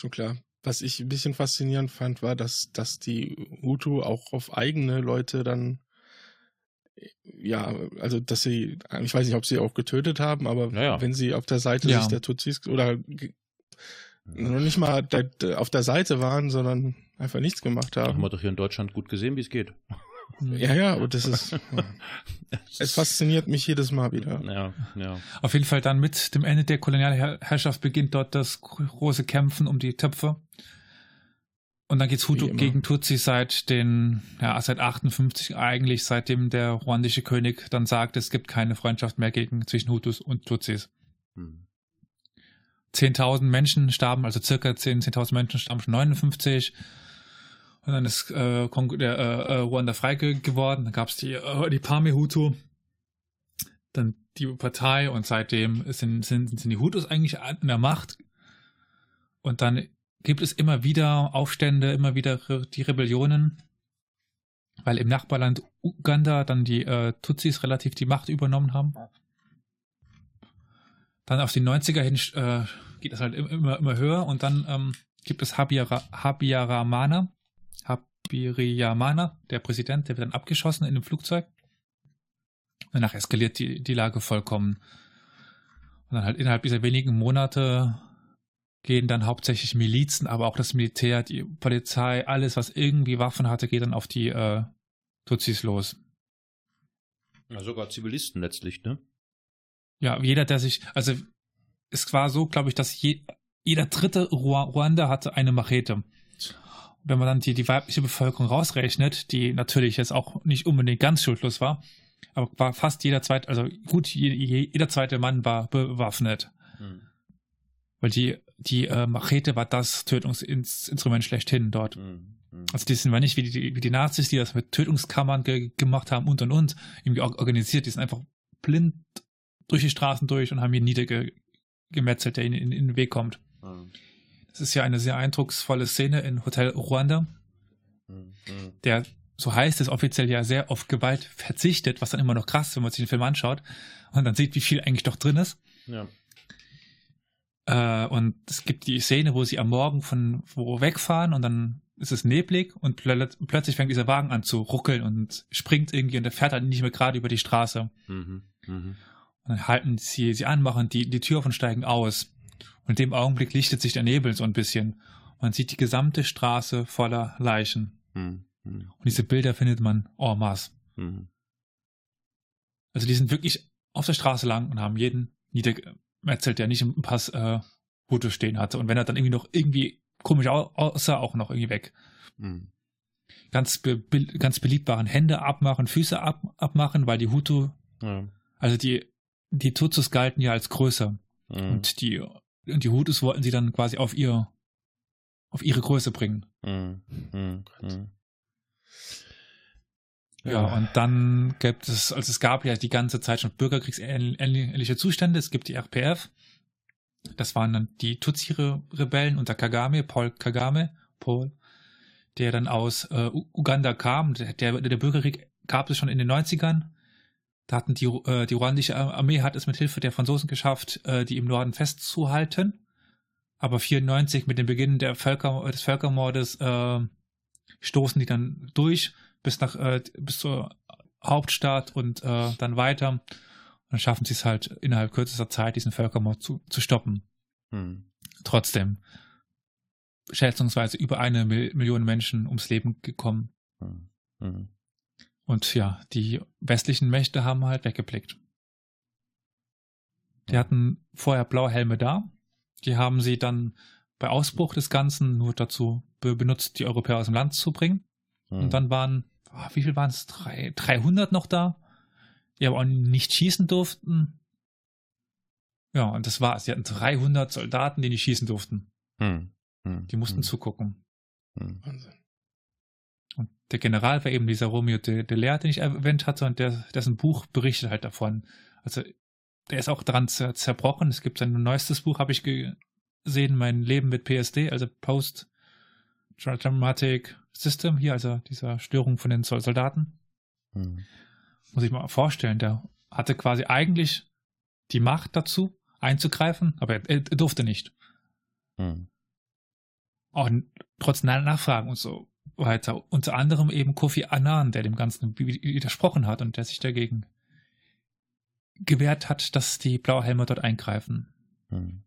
Schon klar. Was ich ein bisschen faszinierend fand, war, dass, dass die Hutu auch auf eigene Leute dann, ja, also dass sie, ich weiß nicht, ob sie auch getötet haben, aber Ja, ja. wenn sie auf der Seite Ja. sich der Tutsis oder noch nicht mal auf der Seite waren, sondern einfach nichts gemacht Haben haben. wir doch hier in Deutschland gut gesehen, wie es geht. Ja, ja, und das ist, es fasziniert mich jedes Mal wieder. Ja, ja. Auf jeden Fall dann mit dem Ende der Kolonialherrschaft beginnt dort das große Kämpfen um die Töpfe. Und dann geht's Hutu gegen Tutsi seit den, ja, seit 58 eigentlich, seitdem der ruandische König dann sagt, es gibt keine Freundschaft mehr gegen, zwischen Hutus und Tutsis. Hm. 10.000 Menschen starben, also circa 10 10.000 Menschen starben schon 59. Und dann ist äh, der äh, äh, Ruanda frei ge geworden. Dann gab's die, äh, die Parme-Hutu, dann die Partei und seitdem sind, sind, sind die Hutus eigentlich an der Macht. Und dann gibt es immer wieder Aufstände, immer wieder die Rebellionen, weil im Nachbarland Uganda dann die äh, Tutsis relativ die Macht übernommen haben. Dann auf die 90er hin äh, geht das halt im- immer, immer höher und dann ähm, gibt es Habiyara, Habyaramana, Habyarimana, der Präsident, der wird dann abgeschossen in einem Flugzeug. Danach eskaliert die, die Lage vollkommen. Und dann halt innerhalb dieser wenigen Monate gehen dann hauptsächlich Milizen, aber auch das Militär, die Polizei, alles, was irgendwie Waffen hatte, geht dann auf die äh, Tutsis los. ja. Sogar Zivilisten letztlich, ne? Ja, jeder, der sich, also es war so, glaube ich, dass je, jeder dritte Ru- Ruander hatte eine Machete. Wenn man dann die, die weibliche Bevölkerung rausrechnet, die natürlich jetzt auch nicht unbedingt ganz schuldlos war, aber war fast jeder zweite, also gut, je, je, jeder zweite Mann war bewaffnet. Hm. Weil die, die äh, Machete war das Tötungsinstrument schlechthin dort. Hm. Hm. Also die sind ja nicht wie die, wie die Nazis, die das mit Tötungskammern ge gemacht haben und und und, irgendwie or- organisiert, die sind einfach blind durch die Straßen durch und haben ihn niedergemetzelt, der ihnen in, in den Weg kommt. Hm. Das ist ja eine sehr eindrucksvolle Szene in Hotel Ruanda, Hm. Hm. der, so heißt es offiziell ja sehr auf Gewalt verzichtet, was dann immer noch krass ist, wenn man sich den Film anschaut und dann sieht, wie viel eigentlich doch drin ist. Ja. Äh, und es gibt die Szene, wo sie am Morgen von wo wegfahren und dann ist es neblig und plö plötzlich fängt dieser Wagen an zu ruckeln und springt irgendwie und der fährt dann nicht mehr gerade über die Straße. Mhm. Mhm. Und dann halten sie sie an, machen die, die Tür auf und steigen aus. Und in dem Augenblick lichtet sich der Nebel so ein bisschen. Man sieht die gesamte Straße voller Leichen. Hm. Hm. Und diese Bilder findet man en masse. Hm. Also die sind wirklich auf der Straße lang und haben jeden niedergemetzelt, der nicht im Pass äh, Hutu stehen hatte. Und wenn er dann irgendwie noch irgendwie komisch au- aussah, auch noch irgendwie weg. Hm. Ganz, be ganz beliebt waren Hände abmachen, Füße ab abmachen, weil die Hutu, Ja. also die, die Tutsis galten ja als größer. Hm. Und die, und die Hutus wollten sie dann quasi auf ihr, auf ihre Größe bringen. Hm. Ja, und dann gibt es, also es gab ja die ganze Zeit schon bürgerkriegsähnliche Zustände. Es gibt die RPF. Das waren dann die Tutsi-Rebellen unter Kagame, Paul Kagame, Paul, der dann aus äh, Uganda kam. Der, der, der Bürgerkrieg gab es schon in den 90ern. Da hatten die, äh, die ruandische Armee hat es mit Hilfe der Franzosen geschafft, äh, die im Norden festzuhalten. Aber 94 mit dem Beginn der Völker, des Völkermordes äh, stoßen die dann durch bis nach äh, bis zur Hauptstadt und äh, dann weiter. Und dann schaffen sie es halt innerhalb kürzester Zeit, diesen Völkermord zu, zu stoppen. Hm. Trotzdem schätzungsweise über eine Mil Million Menschen ums Leben gekommen. Hm. Hm. Und ja, die westlichen Mächte haben halt weggeblickt. Die hatten vorher blaue Helme da. Die haben sie dann bei Ausbruch des Ganzen nur dazu be benutzt, die Europäer aus dem Land zu bringen. Hm. Und dann waren, wie viel waren es? 300 noch da, die aber auch nicht schießen durften. Ja, und das war's. Sie hatten 300 Soldaten, die nicht schießen durften. Hm. Hm. Die mussten Hm. zugucken. Hm. Wahnsinn. Und der General war eben dieser Romeo de, de Leer, den ich erwähnt hatte, und der, dessen Buch berichtet halt davon. Also, der ist auch daran zer zerbrochen. Es gibt sein neuestes Buch, habe ich gesehen, Mein Leben mit PSD, also Post Traumatic System, hier, also dieser Störung von den Sol- Soldaten. Hm. Muss ich mal vorstellen, der hatte quasi eigentlich die Macht dazu, einzugreifen, aber er, er durfte nicht. Hm. Auch trotz Na- Nachfragen und so weiter. Unter anderem eben Kofi Annan, der dem Ganzen wi- widersprochen hat und der sich dagegen gewehrt hat, dass die Blauhelme dort eingreifen. Hm.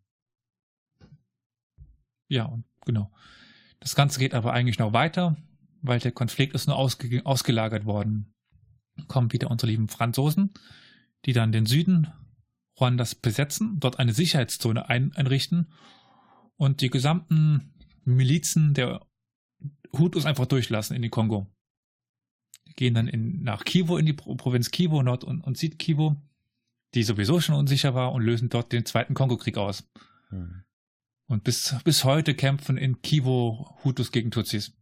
Ja, und genau. Das Ganze geht aber eigentlich noch weiter, weil der Konflikt ist nur ausge ausgelagert worden. Kommen wieder unsere lieben Franzosen, die dann den Süden Ruandas besetzen, dort eine Sicherheitszone ein einrichten und die gesamten Milizen der Hutus einfach durchlassen in den Kongo. Die gehen dann in, nach Kivu, in die Pro Provinz Kivu, Nord- und, und Südkivu, die sowieso schon unsicher war, und lösen dort den zweiten Kongo-Krieg aus. Hm. Und bis, bis heute kämpfen in Kivu Hutus gegen Tutsis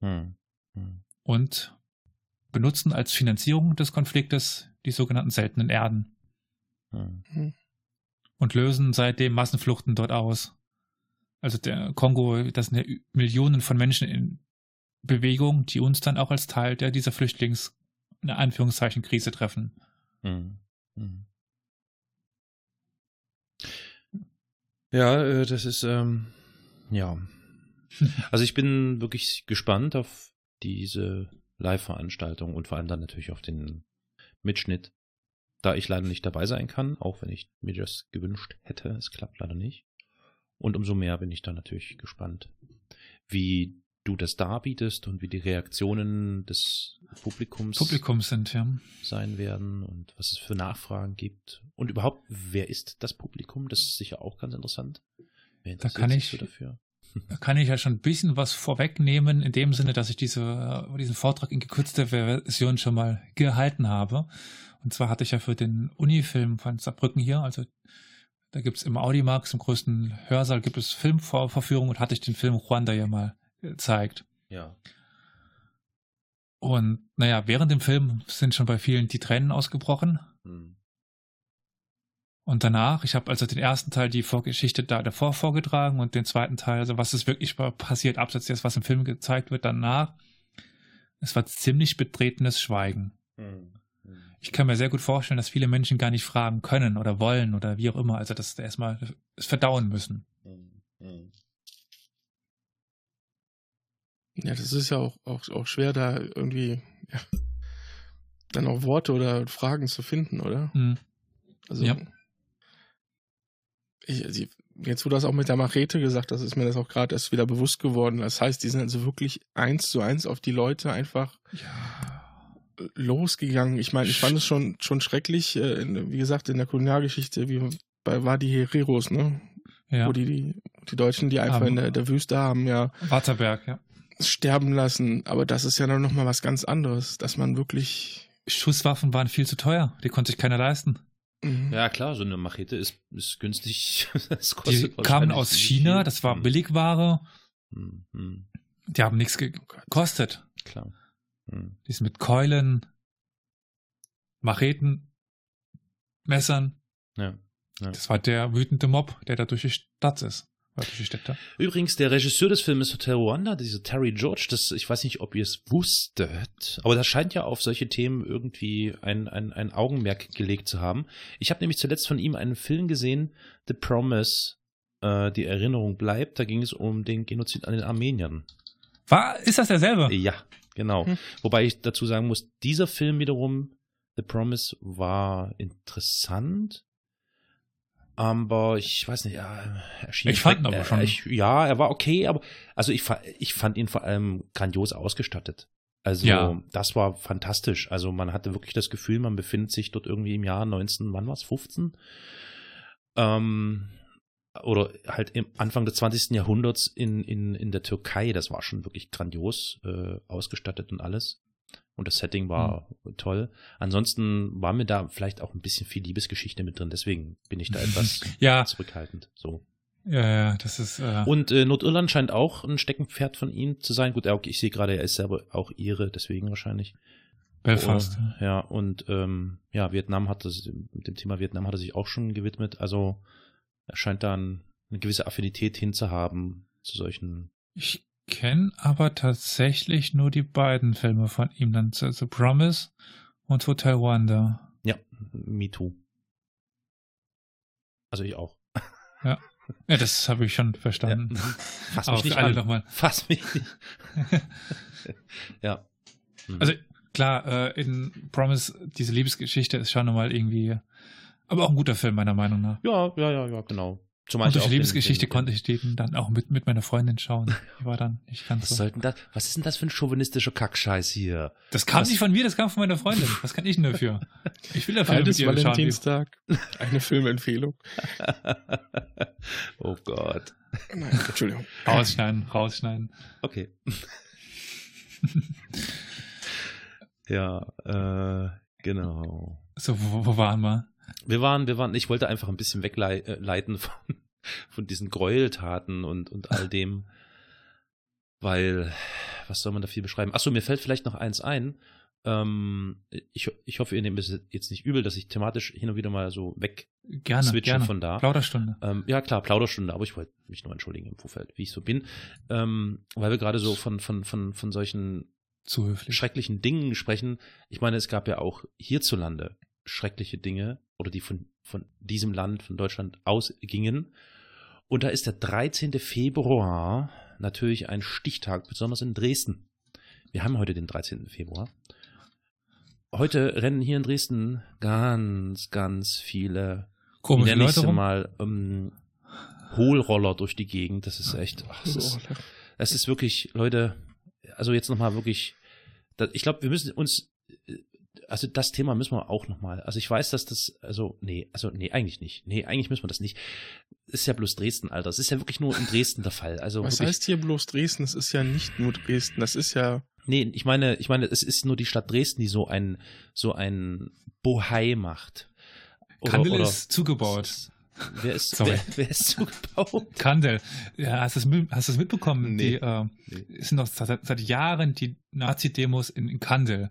Hm. Hm. und benutzen als Finanzierung des Konfliktes die sogenannten seltenen Erden Hm. und lösen seitdem Massenfluchten dort aus. Also der Kongo, das sind ja Millionen von Menschen in Bewegung, die uns dann auch als Teil der dieser Flüchtlings, in Anführungszeichen, Krise treffen. Hm. Hm. Ja, äh, das ist, ähm, ja. Also ich bin wirklich gespannt auf diese Live-Veranstaltung und vor allem dann natürlich auf den Mitschnitt. Da ich leider nicht dabei sein kann, auch wenn ich mir das gewünscht hätte, es klappt leider nicht. Und umso mehr bin ich da natürlich gespannt, wie du das darbietest und wie die Reaktionen des Publikums Publikum sind, ja. sein werden und was es für Nachfragen gibt. Und überhaupt, wer ist das Publikum? Das ist sicher auch ganz interessant. Wer Da kann ich- dafür? Da kann ich ja schon ein bisschen was vorwegnehmen, in dem Sinne, dass ich diese, diesen Vortrag in gekürzter Version schon mal gehalten habe. Und zwar hatte ich ja für den Unifilm von Saarbrücken hier, also da gibt's im Audimax, im größten Hörsaal, gibt es Filmvorführungen und hatte ich den Film Ruanda ja mal gezeigt. Ja. Und naja, während dem Film sind schon bei vielen die Tränen ausgebrochen. Hm. Und danach, ich habe also den ersten Teil die Vorgeschichte da davor vorgetragen und den zweiten Teil, also was ist wirklich passiert, abseits des, was im Film gezeigt wird, danach. Es war ziemlich betretenes Schweigen. Hm. Hm. Ich kann mir sehr gut vorstellen, dass viele Menschen gar nicht fragen können oder wollen oder wie auch immer, also dass sie erstmal es verdauen müssen. Hm. Ja, das ist ja auch, auch, auch schwer, da irgendwie ja, dann auch Worte oder Fragen zu finden, oder? Hm. Also, Ja. ich, also jetzt, wo du das auch mit der Machete gesagt hast, ist mir das auch gerade erst wieder bewusst geworden. Das heißt, die sind also wirklich eins zu eins auf die Leute einfach Ja. losgegangen. Ich meine, ich fand es schon, schon schrecklich, äh, in, wie gesagt, in der Kolonialgeschichte, wie bei war die Hereros, ne? Ja. Wo die, die, die Deutschen, die einfach Haben- in der, der Wüste haben, ja Waterberg, ja. Sterben lassen. Aber das ist ja dann nochmal was ganz anderes, dass man wirklich. Schusswaffen waren viel zu teuer, die konnte sich keiner leisten. Mhm. Ja, klar, so eine Machete ist, ist günstig. Das Die kamen aus China, viel. das war Hm. Billigware, Hm. Hm. die haben nichts Oh gekostet. Klar. Hm. Die sind mit Keulen, Macheten, Messern. Ja. ja. Das war der wütende Mob, der da durch die Stadt ist. Die Städte. Übrigens, der Regisseur des Films Hotel Rwanda, dieser Terry George, das, ich weiß nicht, ob ihr es wusstet, aber das scheint ja auf solche Themen irgendwie ein, ein, ein Augenmerk gelegt zu haben. Ich habe nämlich zuletzt von ihm einen Film gesehen, The Promise, äh, die Erinnerung bleibt. Da ging es um den Genozid an den Armeniern. War, ist das derselbe? Ja, genau. Hm. Wobei ich dazu sagen muss, dieser Film wiederum, The Promise, war interessant. Aber ich weiß nicht, ja, er schien Ich fand ihn aber schon- Ich, ja, er war okay, aber also ich, ich fand ihn vor allem grandios ausgestattet. Also Ja. das war fantastisch. Also man hatte wirklich das Gefühl, man befindet sich dort irgendwie im Jahr 19, wann war's, 15? Ähm, oder halt im Anfang des 20. Jahrhunderts in, in, in der Türkei, das war schon wirklich grandios äh, ausgestattet und alles. Und das Setting war mhm. toll. Ansonsten war mir da vielleicht auch ein bisschen viel Liebesgeschichte mit drin, deswegen bin ich da etwas ja. zurückhaltend. So. Ja, ja, das ist. Äh Und äh, Nordirland scheint auch ein Steckenpferd von ihm zu sein. Gut, okay, ich sehe gerade, er ist selber auch ihre, deswegen wahrscheinlich. Belfast. Oh, ja, und ähm, ja, Vietnam hat das, mit dem Thema Vietnam hat er sich auch schon gewidmet. Also er scheint da ein, eine gewisse Affinität hinzuhaben zu solchen. Ich kenne aber tatsächlich nur die beiden Filme von ihm, dann The Promise und Hotel Wonder. Ja, Me Too. Also ich auch. Ja. Ja, das habe ich schon verstanden. Ja. Fass mich nicht alle nochmal. Fass mich nicht. ja. Mhm. Also klar, äh, in Promise, diese Liebesgeschichte ist schon nochmal irgendwie, aber auch ein guter Film, meiner Meinung nach. Ja, ja, ja, ja, genau. Zumal und durch die Liebesgeschichte den, den, konnte ich den dann auch mit, mit meiner Freundin schauen. Die war dann nicht ganz was so. Sollten das, was ist denn das für ein chauvinistischer Kackscheiß hier? Das kam was? nicht von mir, das kam von meiner Freundin. Was kann ich denn dafür? Ich will dafür Beides Valentinstag. Eine Filmempfehlung. oh Gott. Nein, Entschuldigung. Rausschneiden, rausschneiden. Okay. ja, äh, genau. So, wo, wo waren wir? Wir waren, wir waren, ich wollte einfach ein bisschen wegleiten von, von diesen Gräueltaten und, und all dem, weil, was soll man da viel beschreiben? Achso, mir fällt vielleicht noch eins ein. Ähm, ich, ich hoffe, ihr nehmt es jetzt nicht übel, dass ich thematisch hin und wieder mal so weg gerne, switche gerne. von da. Plauderstunde. Ähm, ja, klar, Plauderstunde, aber ich wollte mich nur entschuldigen im Vorfeld, wie ich so bin. Ähm, weil wir gerade so von, von, von, von solchen schrecklichen Dingen sprechen. Ich meine, es gab ja auch hierzulande schreckliche Dinge oder die von, von diesem Land, von Deutschland ausgingen. Und da ist der 13. Februar natürlich ein Stichtag, besonders in Dresden. Wir haben heute den 13. Februar. Heute rennen hier in Dresden ganz, ganz viele, Komische nenne ich sie mal, ähm, Hohlroller durch die Gegend. Das ist echt, ach, das, ist, das ist wirklich, Leute, also jetzt nochmal wirklich, ich glaube, wir müssen uns also das Thema müssen wir auch nochmal. Also ich weiß, dass das, also, nee, also, nee, eigentlich nicht. Nee, eigentlich müssen wir das nicht. Ist ja bloß Dresden, Alter. Das ist ja wirklich nur in Dresden der Fall. Also Was wirklich, heißt hier bloß Dresden? Es ist ja nicht nur Dresden. Das ist ja. Nee, ich meine, ich meine, es ist nur die Stadt Dresden, die so ein, so ein Bohai macht. Oder, Kandel oder, ist zugebaut. Wer ist, Sorry. wer, wer ist zugebaut? Kandel. Ja, hast du es mitbekommen? Nee. Die, äh, nee. sind noch seit, seit Jahren die Nazi-Demos in, in Kandel.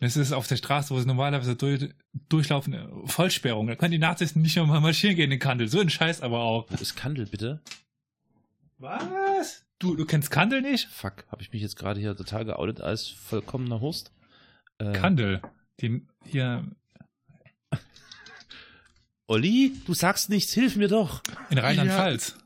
Das ist auf der Straße, wo sie normalerweise durch, durchlaufen, äh, Vollsperrung. Da können die Nazis nicht nochmal marschieren gehen in Kandel. So ein Scheiß aber auch. Wo ist Kandel, bitte? Was? Du, du kennst Kandel nicht? Fuck, habe ich mich jetzt gerade hier total geoutet als vollkommener Hurst? Äh, Kandel. Den hier. Olli, du sagst nichts, hilf mir doch. In Rheinland-Pfalz. Ja.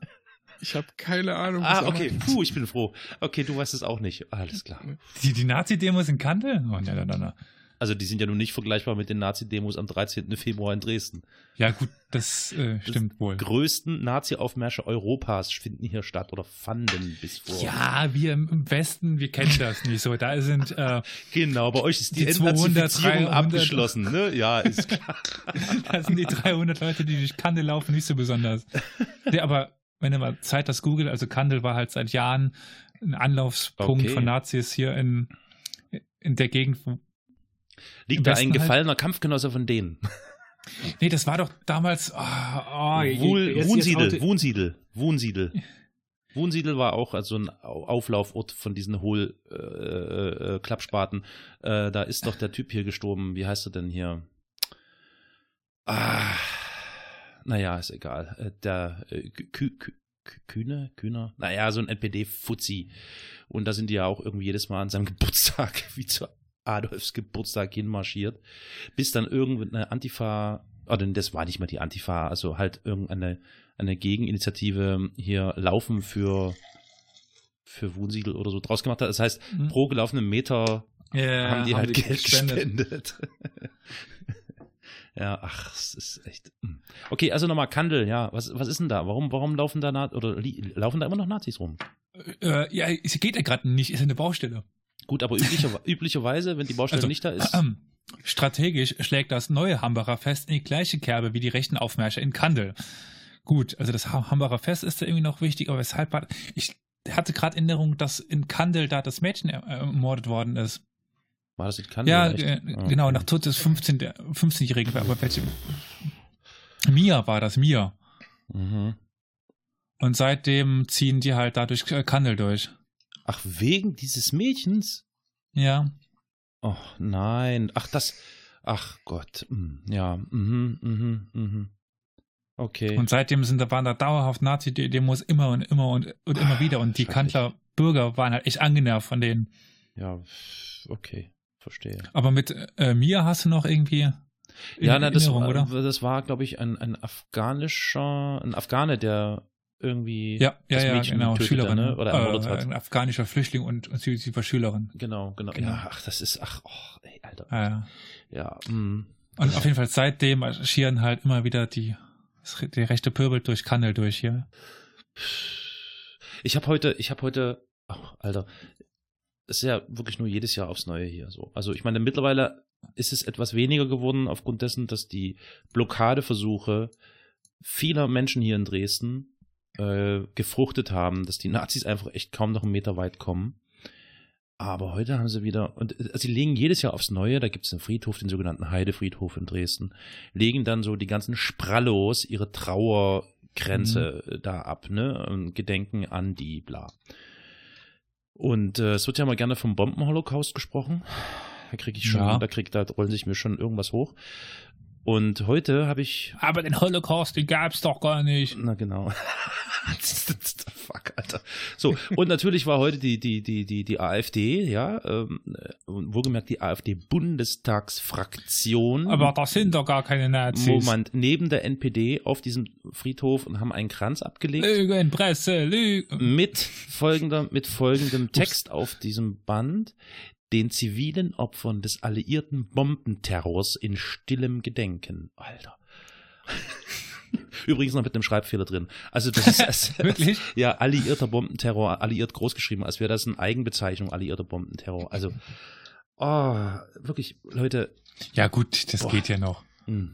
Ich habe keine Ahnung. Ah, okay. Puh, ich bin froh. Okay, du weißt es auch nicht. Alles klar. Die, die Nazi-Demos in Kandel? Oh, ne, ne, ne. Also die sind ja nun nicht vergleichbar mit den Nazi-Demos am 13. Februar in Dresden. Ja gut, das äh, stimmt das wohl. größten Nazi-Aufmärsche Europas finden hier statt oder fanden bis vor. Ja, wir im Westen, wir kennen das nicht so. Da sind äh, Genau, bei euch ist die, die 200, 300, abgeschlossen, ne? Ja, ist klar. da sind die 300 Leute, die durch Kandel laufen, nicht so besonders. Ja, aber wenn ihr mal Zeit das googelt, also Kandel war halt seit Jahren ein Anlaufspunkt okay. von Nazis hier in, in der Gegend. Liegt da ein halt. gefallener halt. Kampfgenosse von denen? Nee, das war doch damals. Oh, oh, Wohl, Wohnsiedel, Wohnsiedel, Wohnsiedel. Wohnsiedel war auch also ein Auflaufort von diesen Hohl-Klappspaten. Äh, äh, äh, da ist doch der Typ hier gestorben. Wie heißt er denn hier? Ah, naja, ist egal. Äh, der äh, Kü Kü Kühne, Kühner, naja, so ein NPD-Fuzzi. Und da sind die ja auch irgendwie jedes Mal an seinem Geburtstag, wie zu Adolfs Geburtstag hinmarschiert, bis dann irgendeine Antifa, oder das war nicht mal die Antifa, also halt irgendeine eine Gegeninitiative hier Laufen für für Wohnsiedel oder so draus gemacht hat. Das heißt, mhm. pro gelaufenen Meter ja, haben die haben halt die Geld gespendet. gespendet. Ja, ach, es ist echt. Hm. Okay, also nochmal Kandel, ja. Was, was ist denn da? Warum, warum laufen da oder laufen da immer noch Nazis rum? Äh, ja, es geht ja gerade nicht, ist eine Baustelle. Gut, aber üblicher, üblicherweise, wenn die Baustelle also, nicht da ist. Äh, strategisch schlägt das neue Hambacher Fest in die gleiche Kerbe wie die rechten Aufmärsche in Kandel. gut, also das Ha- Hambacher Fest ist da irgendwie noch wichtig, aber weshalb war, ich hatte gerade Erinnerung, dass in Kandel da das Mädchen er- ermordet worden ist. War das in Kandel? Ja, äh, Ah, genau, nach Tod des 15, der 15-Jährigen, aber welche? Mia war das, Mia. Mhm. Und seitdem ziehen die halt dadurch äh, Kandel durch. Ach, wegen dieses Mädchens? Ja. Oh, nein. Ach, das. Ach Gott. Hm, Ja. Mhm, mhm, mhm. Okay. Und seitdem sind da waren da dauerhaft Nazi-Demos immer und immer und, und immer wieder. Und die. Kandler Bürger waren halt echt angenervt von denen. ja, okay. Verstehe. Aber mit äh, Mia hast du noch irgendwie in Ja, na, das, oder? das war, glaube ich, ein, ein afghanischer, ein Afghane, der irgendwie Ja, ja, das ja, Mädchen genau, getötet Schülerin. hat, ne? oder ermordet äh, hat. Ein afghanischer Flüchtling und, und sie, sie war Schülerin. Genau, genau, Genau. Ja, ach, das ist, ach, oh, ey, Alter. Ja, ja. Ja, mm. Und auf jeden Fall seitdem marschieren halt immer wieder die, die rechte Pöbel durch Kandel durch hier. Ich habe heute, ich habe heute, ach, Alter, es ist ja wirklich nur jedes Jahr aufs Neue hier so. Also ich meine, mittlerweile ist es etwas weniger geworden aufgrund dessen, dass die Blockadeversuche vieler Menschen hier in Dresden äh, gefruchtet haben, dass die Nazis einfach echt kaum noch einen Meter weit kommen. Aber heute haben sie wieder, und äh, sie legen jedes Jahr aufs Neue, da gibt es einen Friedhof, den sogenannten Heidefriedhof in Dresden, legen dann so die ganzen Sprallos ihre Trauergrenze äh, da ab, ne? Und gedenken an die bla. Und äh, es wird ja mal gerne vom Bombenholocaust gesprochen. Da kriege ich schon, Ja. da krieg, da rollen sich mir schon irgendwas hoch. Und heute habe ich Aber den Holocaust, den gab's doch gar nicht. na genau. Fuck, Alter. So, und natürlich war heute die, die, die, die, die AfD, ja, ähm, äh, und wohlgemerkt die AfD-Bundestagsfraktion. Aber das sind doch gar keine Nazis. Moment, neben der NPD auf diesem Friedhof und haben einen Kranz abgelegt. Lügen, Presse, Lügen. mit folgender, mit folgendem Text auf diesem Band. Den zivilen Opfern des alliierten Bombenterrors in stillem Gedenken. Alter. Übrigens noch mit einem Schreibfehler drin. Also das ist Wirklich? ja alliierter Bombenterror, alliiert großgeschrieben, als wäre das eine Eigenbezeichnung, alliierter Bombenterror. Also oh, wirklich, Leute, Ja gut, das Boah. geht ja noch. mh.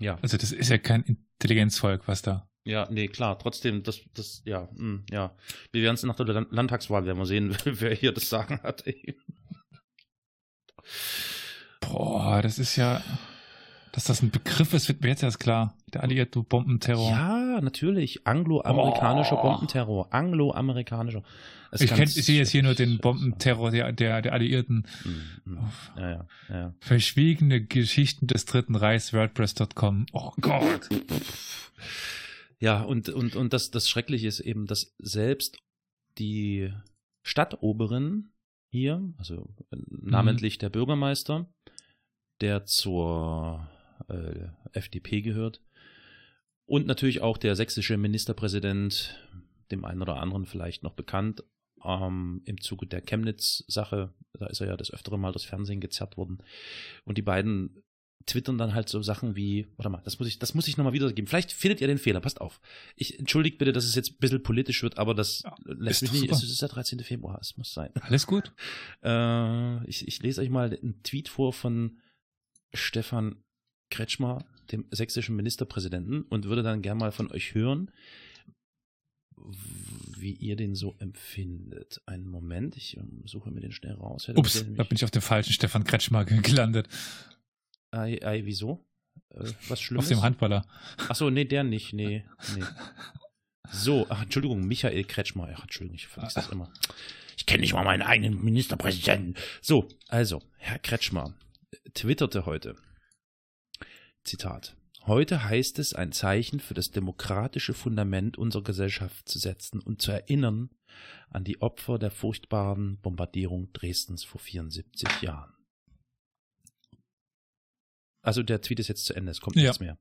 ja, Also das ist ja kein Intelligenzvolk, was da. Ja, nee, klar, trotzdem, das, das, ja, mh, ja. Wir werden es nach der Land- Landtagswahl, werden wir sehen, wer hier das Sagen hat. Ey. Boah, das ist ja, dass das ein Begriff ist, wird mir jetzt erst klar. Der alliierte Bombenterror. Ja, natürlich. Angloamerikanischer Oh. Bombenterror. Angloamerikanischer. Ich, kenn, ich sehe jetzt hier nur den Bombenterror der, der, der Alliierten. Mm, mm. Ja, ja, ja. Verschwiegene Geschichten des Dritten Reichs, WordPress.com. Oh Gott. Ja, und, und, und das, das Schreckliche ist eben, dass selbst die Stadtoberin hier, also äh, namentlich der Bürgermeister, der zur äh, FDP gehört, und natürlich auch der sächsische Ministerpräsident, dem einen oder anderen vielleicht noch bekannt, ähm, im Zuge der Chemnitz-Sache, da ist er ja das öftere Mal das Fernsehen gezerrt worden. Und die beiden twittern dann halt so Sachen wie, warte mal, das muss ich, das muss ich nochmal wiedergeben. Vielleicht findet ihr den Fehler, passt auf. Ich entschuldigt bitte, dass es jetzt ein bisschen politisch wird, aber das Ja, lässt mich nicht, es ist der 13. Februar, es muss sein. Alles gut. Äh, ich, ich lese euch mal einen Tweet vor von Stefan Kretschmer, dem sächsischen Ministerpräsidenten, und würde dann gern mal von euch hören, wie ihr den so empfindet. Einen Moment, ich ähm, suche mir den schnell raus. Ups, da bin ich auf dem falschen Stefan Kretschmer ge- gelandet. Ei, ei, wieso? Äh, was Schlimmes? Auf dem Handballer. Achso, nee, der nicht, nee, nee. So, ach, Entschuldigung, Michael Kretschmer. Ach, Entschuldigung, ich vergesse das immer. Ich kenne nicht mal meinen eigenen Ministerpräsidenten. So, also, Herr Kretschmer twitterte heute. Zitat. Heute heißt es, ein Zeichen für das demokratische Fundament unserer Gesellschaft zu setzen und zu erinnern an die Opfer der furchtbaren Bombardierung Dresdens vor 74 Jahren. Also der Tweet ist jetzt zu Ende, es kommt Ja. nichts mehr.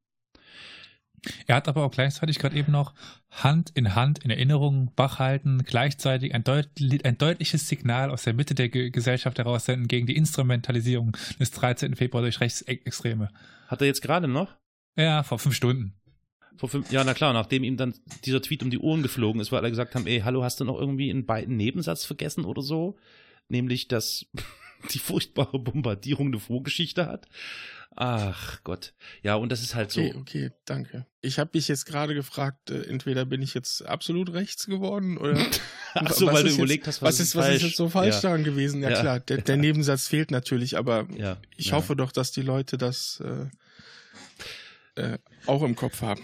Er hat aber auch gleichzeitig gerade eben noch Hand in Hand in Erinnerung wachhalten, gleichzeitig ein, deut ein deutliches Signal aus der Mitte der Ge Gesellschaft heraussenden gegen die Instrumentalisierung des 13. Februar durch Rechtsextreme. Hat er jetzt gerade noch? Ja, vor fünf Stunden. Vor fünf, ja, na klar, nachdem ihm dann dieser Tweet um die Ohren geflogen ist, weil alle gesagt haben, ey, hallo, hast du noch irgendwie einen beiden Nebensatz vergessen oder so? Nämlich, dass die furchtbare Bombardierung eine Vorgeschichte hat. Ach Gott. Ja, und das ist halt Okay, so. okay, danke. Ich habe mich jetzt gerade gefragt, äh, entweder bin ich jetzt absolut rechts geworden oder Ach so, was weil du ist überlegt jetzt, hast, was, ist, was ist jetzt so falsch ja. daran gewesen? Ja, Ja. klar, der, der Nebensatz fehlt natürlich, aber ich hoffe doch, dass die Leute das äh, äh, auch im Kopf haben.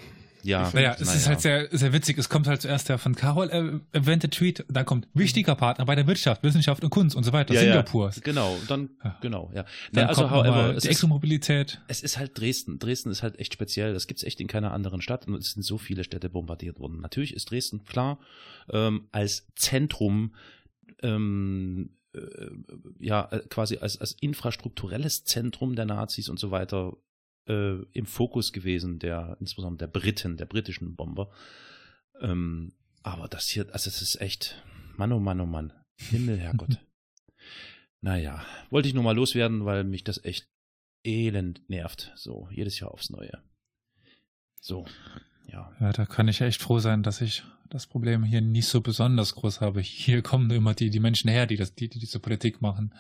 Ja, Naja, es ist halt sehr, sehr witzig. Es kommt halt zuerst der von Carol äh, erwähnte Tweet, dann kommt wichtiger Partner bei der Wirtschaft, Wissenschaft und Kunst und so weiter. ja, Singapur. Ja, genau, dann, genau, ja. Dann also, kommt however, es die ist, Exomobilität. es ist halt Dresden. Dresden ist halt echt speziell. Das gibt's echt in keiner anderen Stadt und es sind so viele Städte bombardiert worden. Natürlich ist Dresden, klar, ähm, als Zentrum, ähm, äh, ja, äh, quasi als, als infrastrukturelles Zentrum der Nazis und so weiter äh, im Fokus gewesen, der, insbesondere der Briten, der britischen Bomber. Ähm, aber das hier, also es ist echt, Mann, oh Mann, oh Mann. Himmel, Herrgott. naja, wollte ich nur mal loswerden, weil mich das echt elend nervt. So, jedes Jahr aufs Neue. So, ja. Ja, da kann ich echt froh sein, dass ich das Problem hier nicht so besonders groß habe. Hier kommen immer die, die Menschen her, die, das, die, die diese Politik machen.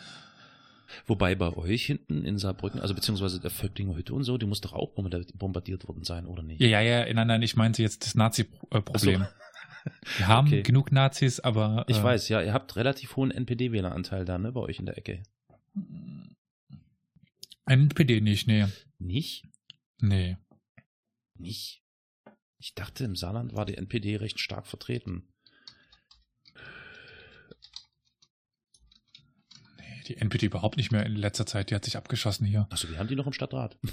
Wobei bei euch hinten in Saarbrücken, also beziehungsweise der Völklinger Hütte und so, die muss doch auch bombardiert worden sein, oder nicht? Ja, ja, ja, nein, nein, ich meinte jetzt das Nazi-Problem. Wir haben Okay. genug Nazis, aber. Ich äh, weiß, ja, ihr habt relativ hohen NPD-Wähleranteil da, ne, bei euch in der Ecke. NPD nicht, nee. Nicht? Nee. Nicht? Ich dachte, im Saarland war die NPD recht stark vertreten. Die NPD überhaupt nicht mehr in letzter Zeit, die hat sich abgeschossen hier. Achso, wir haben die noch im Stadtrat.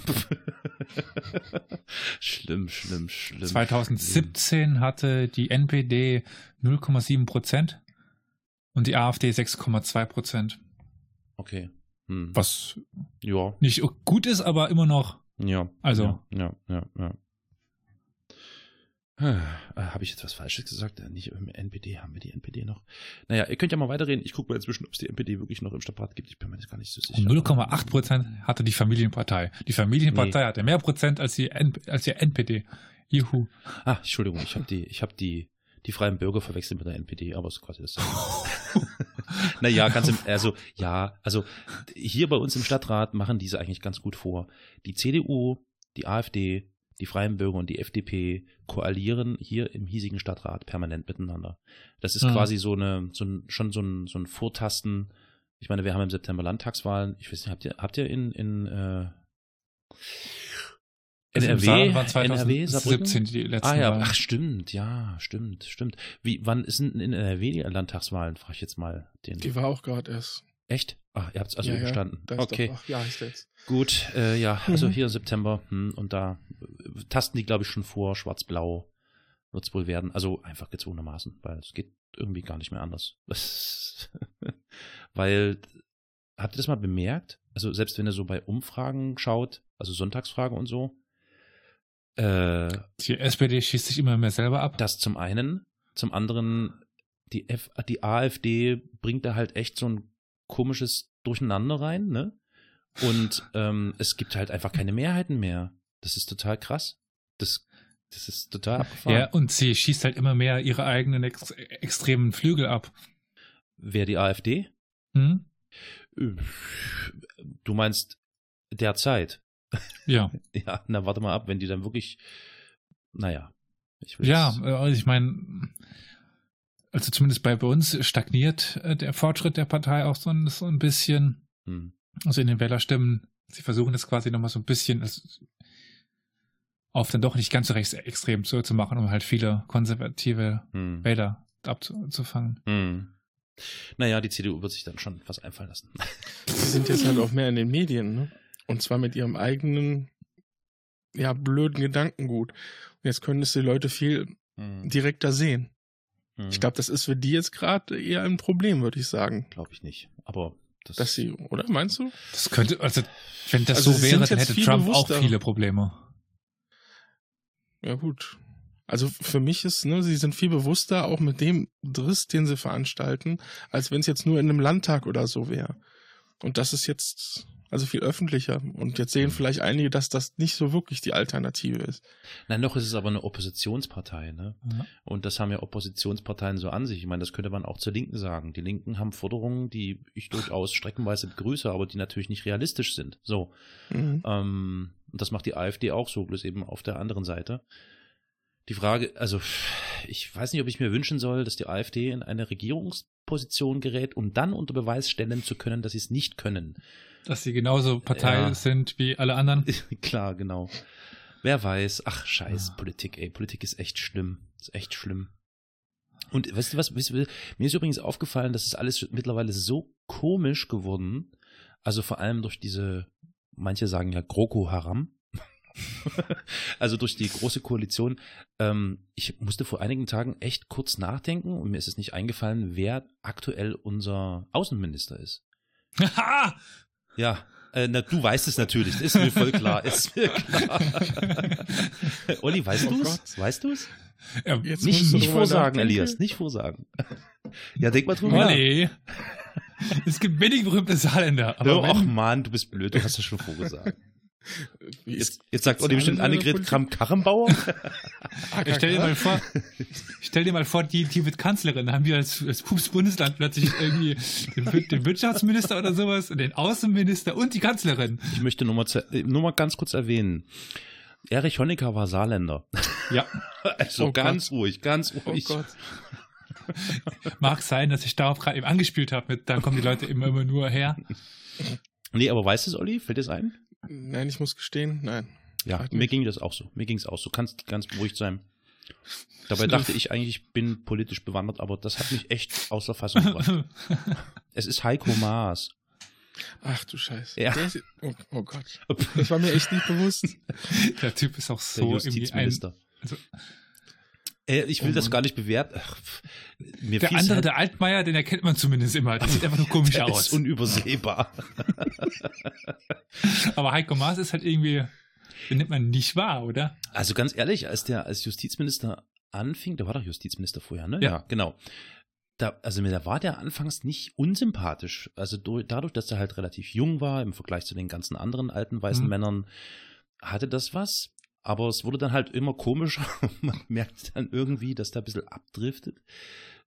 schlimm, schlimm, schlimm. 2017 hatte die NPD 0,7 Prozent und die AfD 6,2 Prozent. Okay. Hm. Was Ja, nicht gut ist, aber immer noch. ja. Also. Ja, ja, ja. ja. Äh, Habe ich jetzt was Falsches gesagt? Äh, Nicht im NPD, haben wir die NPD noch? Naja, ihr könnt ja mal weiterreden. Ich gucke mal inzwischen, ob es die NPD wirklich noch im Stadtrat gibt. Ich bin mir jetzt gar nicht so sicher. Und 0,8 Prozent hatte die Familienpartei. Die Familienpartei hatte mehr Prozent als die, N als die NPD. Juhu. Ah, Entschuldigung, ich habe die, ich habe die, die Freien Bürger verwechselt mit der NPD, aber es ist quasi das. naja, ganz im, also, ja, also, hier bei uns im Stadtrat machen diese eigentlich ganz gut vor. Die CDU, die AfD, die Freien Bürger und die FDP koalieren hier im hiesigen Stadtrat permanent miteinander. Das ist Mhm. quasi so eine, so ein, schon so ein, so ein Vortasten. Ich meine, wir haben im September Landtagswahlen. Ich weiß nicht, habt ihr, habt ihr in, in, äh, Also im NRW, Saarland war NRW, Saarbrücken? 2017 die letzten Ah ja, Wahlen. ach stimmt, ja, stimmt, stimmt. Wie, wann sind denn in NRW die Landtagswahlen? Frage ich jetzt mal den. Die war auch gerade erst. Echt? Ach, ihr habt es also Ja, ja, überstanden. Ist okay, Doch, ach, ja, ist jetzt. gut, äh, ja, also Mhm. hier im September hm, und da äh, tasten die, glaube ich, schon vor, schwarz-blau wird's wohl werden. Also einfach gezwungenermaßen, weil es geht irgendwie gar nicht mehr anders. Weil, habt ihr das mal bemerkt? Also selbst wenn ihr so bei Umfragen schaut, also Sonntagsfragen und so, äh, Die SPD schießt sich immer mehr selber ab. Das zum einen. Zum anderen, die, F die AfD bringt da halt echt so ein komisches Durcheinander rein, ne? Und ähm, es gibt halt einfach keine Mehrheiten mehr. Das ist total krass. Das, das ist total abgefahren. Ja, und sie schießt halt immer mehr ihre eigenen ex extremen Flügel ab. Wer die AfD? Hm? Du meinst derzeit? Ja. Ja, na warte mal ab, wenn die dann wirklich, naja. Ich will's- Ja, also ich meine, also zumindest bei uns stagniert äh, der Fortschritt der Partei auch so ein, so ein bisschen. Hm. Also in den Wählerstimmen, sie versuchen das quasi nochmal so ein bisschen also auf dann doch nicht ganz so rechtsextrem zu, zu machen, um halt viele konservative Hm. Wähler abzufangen. Hm. Naja, die CDU wird sich dann schon was einfallen lassen. Sie sind jetzt halt auch mehr in den Medien, ne? Und zwar mit ihrem eigenen, ja, blöden Gedankengut. Und jetzt können es die Leute viel Hm. direkter sehen. Hm. Ich glaube, das ist für die jetzt gerade eher ein Problem, würde ich sagen. Glaube ich nicht. Aber das, Dass sie, oder meinst du? Das könnte, also wenn das Also so wäre, dann hätte Trump bewusster. auch viele Probleme. Ja, gut. Also für mich ist, ne, sie sind viel bewusster auch mit dem Driss, den sie veranstalten, als wenn es jetzt nur in einem Landtag oder so wäre. Und das ist jetzt, Also viel öffentlicher. Und jetzt sehen vielleicht einige, dass das nicht so wirklich die Alternative ist. Nein, noch ist es aber eine Oppositionspartei, ne? Ja. Und das haben ja Oppositionsparteien so an sich. Ich meine, das könnte man auch zur Linken sagen. Die Linken haben Forderungen, die ich durchaus streckenweise begrüße, aber die natürlich nicht realistisch sind. So. Mhm. Ähm, und das macht die AfD auch so, bloß eben auf der anderen Seite. Die Frage, also ich weiß nicht, ob ich mir wünschen soll, dass die AfD in eine Regierungsposition gerät, um dann unter Beweis stellen zu können, dass sie es nicht können. Dass sie genauso Partei Ja. sind wie alle anderen. Klar, genau. Wer weiß. Ach, scheiß Ja. Politik, ey. Politik ist echt schlimm. Ist echt schlimm. Und weißt du was, weißt du, mir ist übrigens aufgefallen, dass es alles mittlerweile so komisch geworden, also vor allem durch diese, manche sagen ja GroKo Haram, also durch die große Koalition. Ähm, ich musste vor einigen Tagen echt kurz nachdenken und mir ist es nicht eingefallen, wer aktuell unser Außenminister ist. Ja, äh, na, du weißt es natürlich, ist mir voll klar, ist mir klar. Olli, weißt Oh du's? Gott. Weißt du's? ja, Jetzt Nicht, nicht vorsagen. Elias, nicht vorsagen. Ja, denk mal drüber nach. Olli. Es gibt wenig berühmte Saarländer. Aber Oh, ach wenn, Mann, du bist blöd, du hast es schon vorgesagt. Jetzt, jetzt sagt Olli bestimmt Annegret? Kramp-Karrenbauer. ich stell dir mal vor, stell dir mal vor, die, die wird Kanzlerin, da haben wir als, als Pups-Bundesland plötzlich irgendwie den, den Wirtschaftsminister oder sowas und den Außenminister und die Kanzlerin. Ich möchte nur mal, äh, nur mal ganz kurz erwähnen. Erich Honecker war Saarländer. Ja. Also Oh ganz ruhig, ganz Oh ruhig. Gott. Mag sein, dass ich darauf gerade eben angespielt habe, mit, da kommen die Leute immer, immer nur her. Nee, aber weißt du es, Olli? Fällt es ein? Nein, ich muss gestehen, nein. Ja, Ach, mir nicht. ging das auch so. Mir ging es auch so. Kannst ganz beruhigt sein. Dabei dachte ich eigentlich, ich bin politisch bewandert, aber das hat mich echt außer Fassung gebracht. Es ist Heiko Maas. Ach du Scheiße. Ja. Der ist, oh, oh Gott. Das war mir echt nicht bewusst. Der Typ ist auch Der so ein, Justizminister. also- äh, ich will Oh das gar nicht bewerten. Mir der andere, halt- der Altmaier, den erkennt man zumindest immer. Der sieht einfach nur komisch der aus. ist unübersehbar. Aber Heiko Maas ist halt irgendwie, den nimmt man nicht wahr, oder? Also ganz ehrlich, als der als Justizminister anfing, der war doch Justizminister vorher, ne? Ja. genau. Da, also mir, da war der anfangs nicht unsympathisch. Also durch, dadurch, dass er halt relativ jung war im Vergleich zu den ganzen anderen alten weißen Mhm. Männern, hatte das was. Aber es wurde dann halt immer komischer. Man merkt dann irgendwie, dass der ein bisschen abdriftet.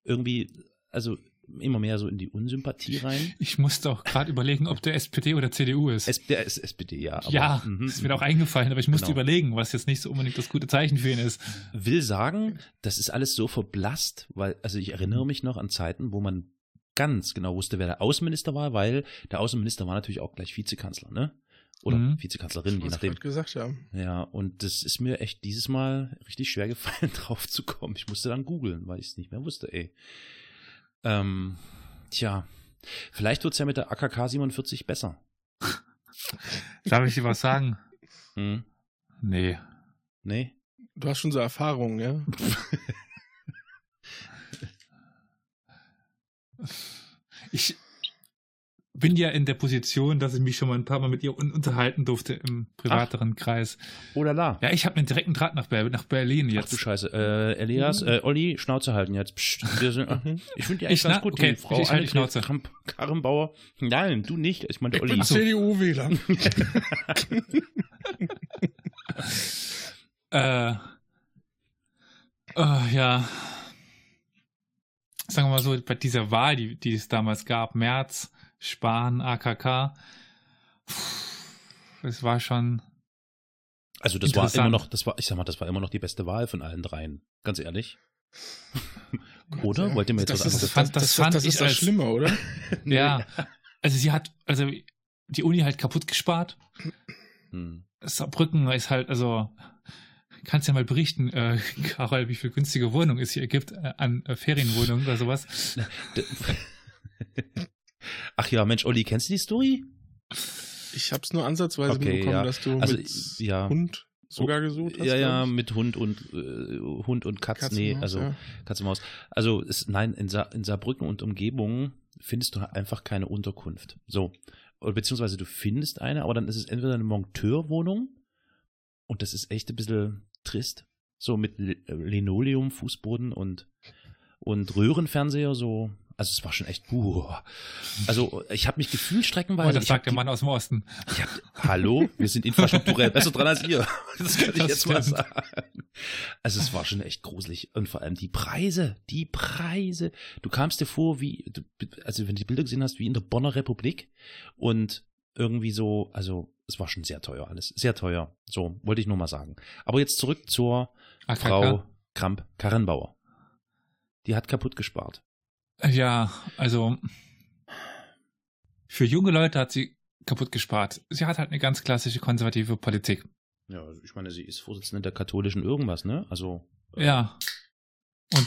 Irgendwie, also immer mehr so in die Unsympathie rein. Ich musste auch gerade überlegen, ob der SPD oder CDU ist. S der ist SPD, ja. Aber, ja, mhm, ist mir auch eingefallen, aber ich musste Genau. überlegen, was jetzt nicht so unbedingt das gute Zeichen für ihn ist. will sagen, das ist alles so verblasst, weil, also ich erinnere mich noch an Zeiten, wo man ganz genau wusste, wer der Außenminister war, weil der Außenminister war natürlich auch gleich Vizekanzler, ne? Oder Mhm. Vizekanzlerin, je Was nachdem. gesagt haben. Ja, und das ist mir echt dieses Mal richtig schwer gefallen, drauf zu kommen. Ich musste dann googeln, weil ich es nicht mehr wusste, ey. Ähm, tja, vielleicht wird's ja mit der AKK 47 besser. Darf ich dir was sagen? Hm? Nee. Nee? Du hast schon so Erfahrungen, ja? Ich bin ja in der Position, dass ich mich schon mal ein paar Mal mit ihr un unterhalten durfte im privateren Kreis. Oder la? Ja, ich habe einen direkten Draht nach, Ber nach Berlin Ach jetzt. du Scheiße. Äh, Elias, äh, Olli, Schnauze halten jetzt. Psst, sind, Mhm. ich finde die eigentlich Ich ganz gut, okay, die Frau ich halte die Schnauze. Kramp Karrenbauer. Nein, du nicht. Ich meine Ich Olli. bin CDU-Wähler. Äh, äh, ja. Sagen wir mal so, bei dieser Wahl, die, die es damals gab, März, Spahn, AKK, es war schon, Also das war immer noch, das war, ich sag mal, das war immer noch die beste Wahl von allen dreien. Ganz ehrlich. Oder? Ja. Wollt ihr mir jetzt das was ist, anderes fand- das, das das, fand das ich ist das als- Schlimme, oder? ja. Also sie hat, also die Uni halt kaputt gespart. Hm. Saarbrücken ist halt, also, kannst ja mal berichten, äh, Karol, wie viel günstige Wohnung es hier gibt äh, an äh, Ferienwohnungen oder sowas. Ach ja, Mensch, Olli, kennst du die Story? Ich hab's nur ansatzweise Okay, mitbekommen, ja. dass du Also, mit ja. Hund sogar gesucht hast. ja, ja, mit Hund und äh, Hund und Katz, Katze, nee, also ja. Katze Maus. Also es, nein, in, Sa in Saarbrücken und Umgebung findest du einfach keine Unterkunft. So. Oder beziehungsweise du findest eine, aber dann ist es entweder eine Monteurwohnung und das ist echt ein bisschen trist. So mit L- Linoleum, Fußboden und, und Röhrenfernseher, so Also es war schon echt, puh. Also ich habe mich gefühlt Oh, streckenweise. das ich hab sagt der Mann aus dem Osten. Ich hab, hallo, wir sind infrastrukturell besser dran als ihr. Das kann ich Das jetzt mal stimmt. sagen. Also es war schon echt gruselig. Und vor allem die Preise, die Preise. Du kamst dir vor wie, also wenn du die Bilder gesehen hast, wie in der Bonner Republik. Und irgendwie so, also es war schon sehr teuer alles. Sehr teuer. So, wollte ich nur mal sagen. Aber jetzt zurück zur AKK. Frau Kramp-Karrenbauer. Die hat kaputt gespart. Ja, also für junge Leute hat sie kaputt gespart. Sie hat halt eine ganz klassische konservative Politik. Ja, also ich meine, sie ist Vorsitzende der katholischen irgendwas, ne? Also Ja. Und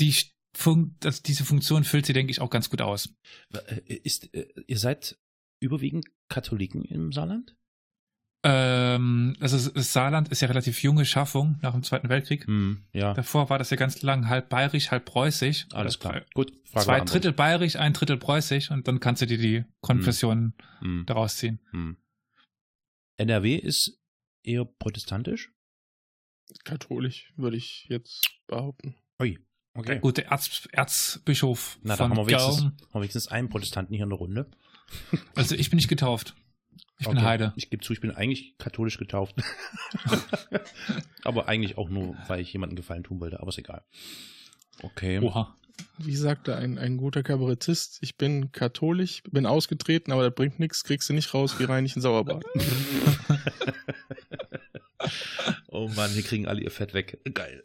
die Fun das, diese Funktion füllt sie, denke ich, auch ganz gut aus. Äh, Ist, äh, ihr seid überwiegend Katholiken im Saarland? Ähm, also das Saarland ist ja relativ junge Schaffung nach dem Zweiten Weltkrieg. Hm, ja, Davor war das ja ganz lang halb bayerisch, halb preußisch. alles klar. Gut, Frage Zwei. Drittel bayerisch, ein Drittel preußisch und dann kannst du dir die Konfessionen Hm, daraus ziehen. hm. NRW ist eher protestantisch? Katholisch, würde ich jetzt behaupten. Ui, okay. Gut, der Erz, Erzbischof Na, da von haben wir, wenigstens, haben wir wenigstens einen Protestanten hier in der Runde. Also ich bin nicht getauft. Ich bin Okay. Heide. Ich gebe zu, ich bin eigentlich katholisch getauft. aber eigentlich auch nur, weil ich jemandem Gefallen tun wollte, aber ist egal. Okay. Oha. Wie sagte ein, ein guter Kabarettist, ich bin katholisch, bin ausgetreten, aber das bringt nichts, kriegst du nicht raus wie reinlichen Sauerbart. oh Mann, hier kriegen alle ihr Fett weg. Geil.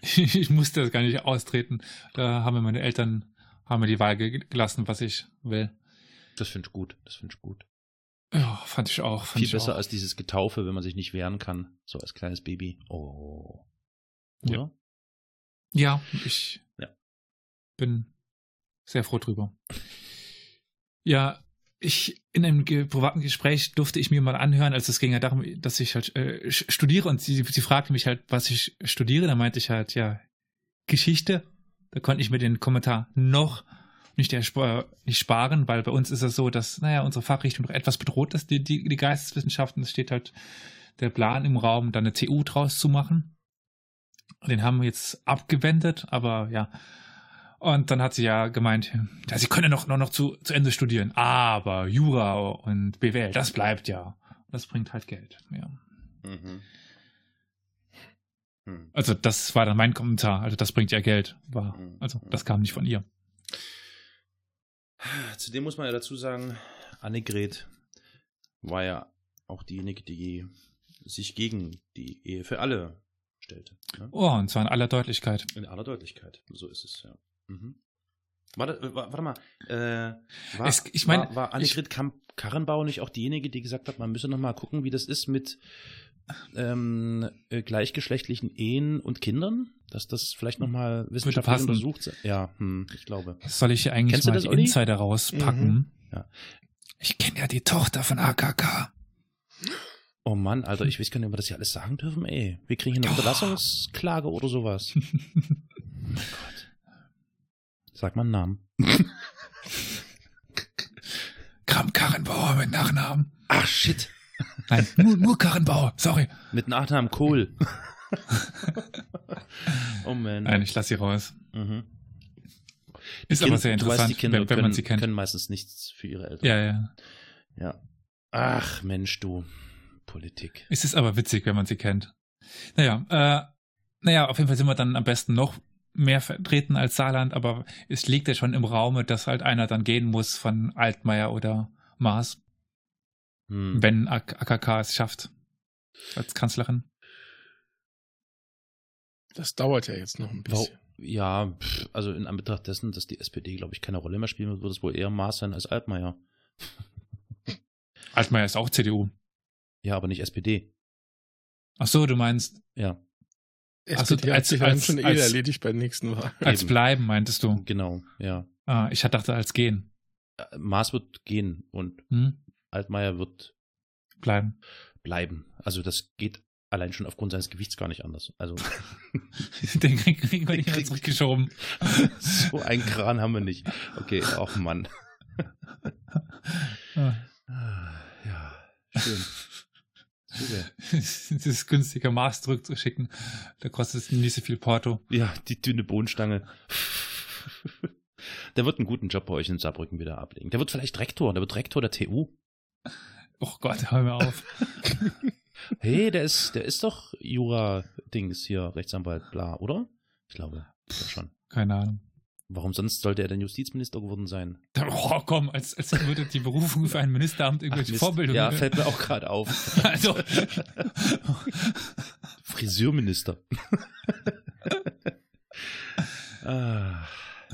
Ich, ich musste das gar nicht austreten. Da haben mir meine Eltern haben mir die Wahl ge- gelassen, was ich will. Das finde ich gut. Das finde ich gut. Ja, fand ich auch. Fand Viel ich besser auch. als dieses Getaufe, wenn man sich nicht wehren kann. So als kleines Baby. Oh. Ja. Oder? Ja, ich Ja. bin sehr froh drüber. Ja, ich in einem ge privaten Gespräch durfte ich mir mal anhören, als es ging ja darum, dass ich halt äh, studiere und sie, sie fragte mich halt, was ich studiere. Da meinte ich halt, ja, Geschichte. Da konnte ich mir den Kommentar noch nicht, ersp- nicht sparen, weil bei uns ist es so, dass, naja, unsere Fachrichtung noch etwas bedroht ist, die, die, die Geisteswissenschaften. Es steht halt der Plan im Raum, da eine TU draus zu machen. Den haben wir jetzt abgewendet, aber ja. Und dann hat sie ja gemeint, ja, sie können noch, noch, noch zu, zu Ende studieren, aber Jura und BWL, das bleibt ja. Das bringt halt Geld. Ja. Mhm. Hm. Also das war dann mein Kommentar. Also das bringt ja Geld. War, Mhm. also das kam nicht von ihr. Zudem muss man ja dazu sagen, Annegret war ja auch diejenige, die sich gegen die Ehe für alle stellte. Ne? Oh, und zwar in aller Deutlichkeit. In aller Deutlichkeit. So ist es, ja. Mhm. Warte, äh, wa- warte mal. Äh, war, Es- ich mein, war, war Annegret Kamp-Karrenbauer nicht auch diejenige, die gesagt hat, man müsse noch mal gucken, wie das ist mit ähm, äh, gleichgeschlechtlichen Ehen und Kindern? Dass das vielleicht noch mal wissenschaftlich untersucht sei? Ja, hm, ich glaube. Soll ich hier eigentlich Kennst mal das, die Olli? Insider rauspacken? Mhm. Ja. Ich kenne ja die Tochter von AKK. Oh Mann, Alter, ich weiß gar nicht, ob wir das hier alles sagen dürfen, ey. Wir kriegen hier eine Oh. Unterlassungsklage oder sowas. oh mein Gott. Sag mal einen Namen. Kram Karrenbauer mit Nachnamen. Ach, shit. Nein, nur, nur Karrenbauer. Sorry. Mit Nachnamen Kohl. oh man. Nein, ich lasse sie raus. Mhm. Ist Kind- aber sehr du weißt, interessant, die Kinder wenn, wenn können, man sie kennt. können meistens nichts für ihre Eltern. Ja, ja. ja. Ach, Mensch, du. Politik. Es ist aber witzig, wenn man sie kennt. Naja, äh, naja, auf jeden Fall sind wir dann am besten noch mehr vertreten als Saarland, aber es liegt ja schon im Raume, dass halt einer dann gehen muss von Altmaier oder Maas, Hm. wenn AKK es schafft als Kanzlerin. Das dauert ja jetzt noch ein Wow. bisschen. Ja, also in Anbetracht dessen, dass die SPD, glaube ich, keine Rolle mehr spielen wird, wird es wohl eher Maß sein als Altmaier. Altmaier ist auch CDU. Ja, aber nicht SPD. Ach so, du meinst Ja, Ach so, SPD als- hat sich dann als- schon eh als- erledigt bei der nächsten Wahl. als Eben. bleiben, meintest du? genau, ja. Ah, ich dachte als gehen. Äh, Maß wird gehen und Hm? Altmaier wird Bleiben. bleiben. Also das geht allein schon aufgrund seines Gewichts gar nicht anders. Also Den kriegen wir nicht mehr zurückgeschoben. so einen Kran haben wir nicht. Okay, auch Mann. Ah. Ja, schön. Es ist günstiger, Maß zurückzuschicken. Da kostet es nicht so viel Porto. Ja, die dünne Bohnenstange. Der wird einen guten Job bei euch in Saarbrücken wieder ablegen. Der wird vielleicht Rektor, der wird Rektor der TU. Oh Gott, hör mir auf. Hey, der ist, der ist doch Jura-Dings hier, Rechtsanwalt, bla, oder? Ich glaube, glaube schon. Keine Ahnung. Warum sonst sollte er denn Justizminister geworden sein? Oh, komm, als, als würde die Berufung für ein Ministeramt irgendwelche Mist. Vorbildungen. Ja, fällt mir auch gerade auf. also, Friseurminister. ah,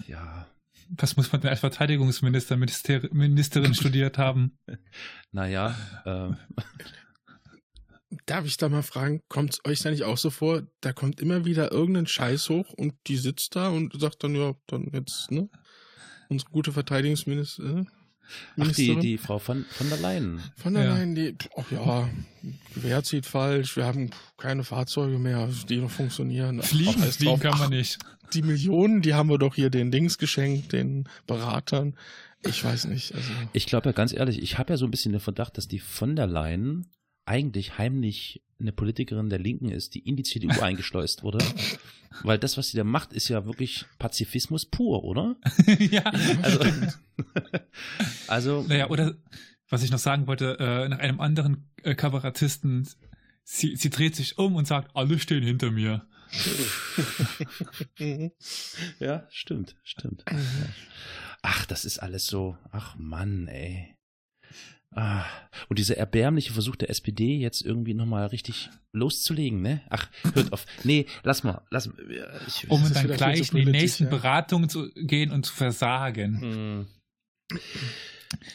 ja, was muss man denn als Verteidigungsminister, Minister, Ministerin studiert haben? naja, äh, Darf ich da mal fragen, kommt es euch da nicht auch so vor, da kommt immer wieder irgendein Scheiß hoch und die sitzt da und sagt dann, ja, dann jetzt, ne? Unsere gute Verteidigungsministerin. Ach, die, die Frau von, von der Leyen. Von der Ja. Leyen, die, oh ja, Gewehr zieht falsch, wir haben keine Fahrzeuge mehr, die noch funktionieren. Ach, Fliegen, alles fliegen drauf. kann man Ach, nicht. Die Millionen, die haben wir doch hier den Dings geschenkt, den Beratern. Ich weiß nicht, also. Ich glaube ja ganz ehrlich, ich habe ja so ein bisschen den Verdacht, dass die von der Leyen eigentlich heimlich eine Politikerin der Linken ist, die in die CDU eingeschleust wurde. Weil das, was sie da macht, ist ja wirklich Pazifismus pur, oder? ja. Also, also Naja, oder was ich noch sagen wollte, äh, nach einem anderen äh, Kabarettisten, sie, sie dreht sich um und sagt, alle stehen hinter mir. ja, stimmt, stimmt. Ach, das ist alles so, ach Mann, ey. Ah, und dieser erbärmliche Versuch der SPD jetzt irgendwie nochmal richtig loszulegen, ne? Ach, hört auf. Nee, lass mal, lass mal. Ich, Um dann gleich zu in die nächsten ja. Beratungen zu gehen und zu versagen. Hm.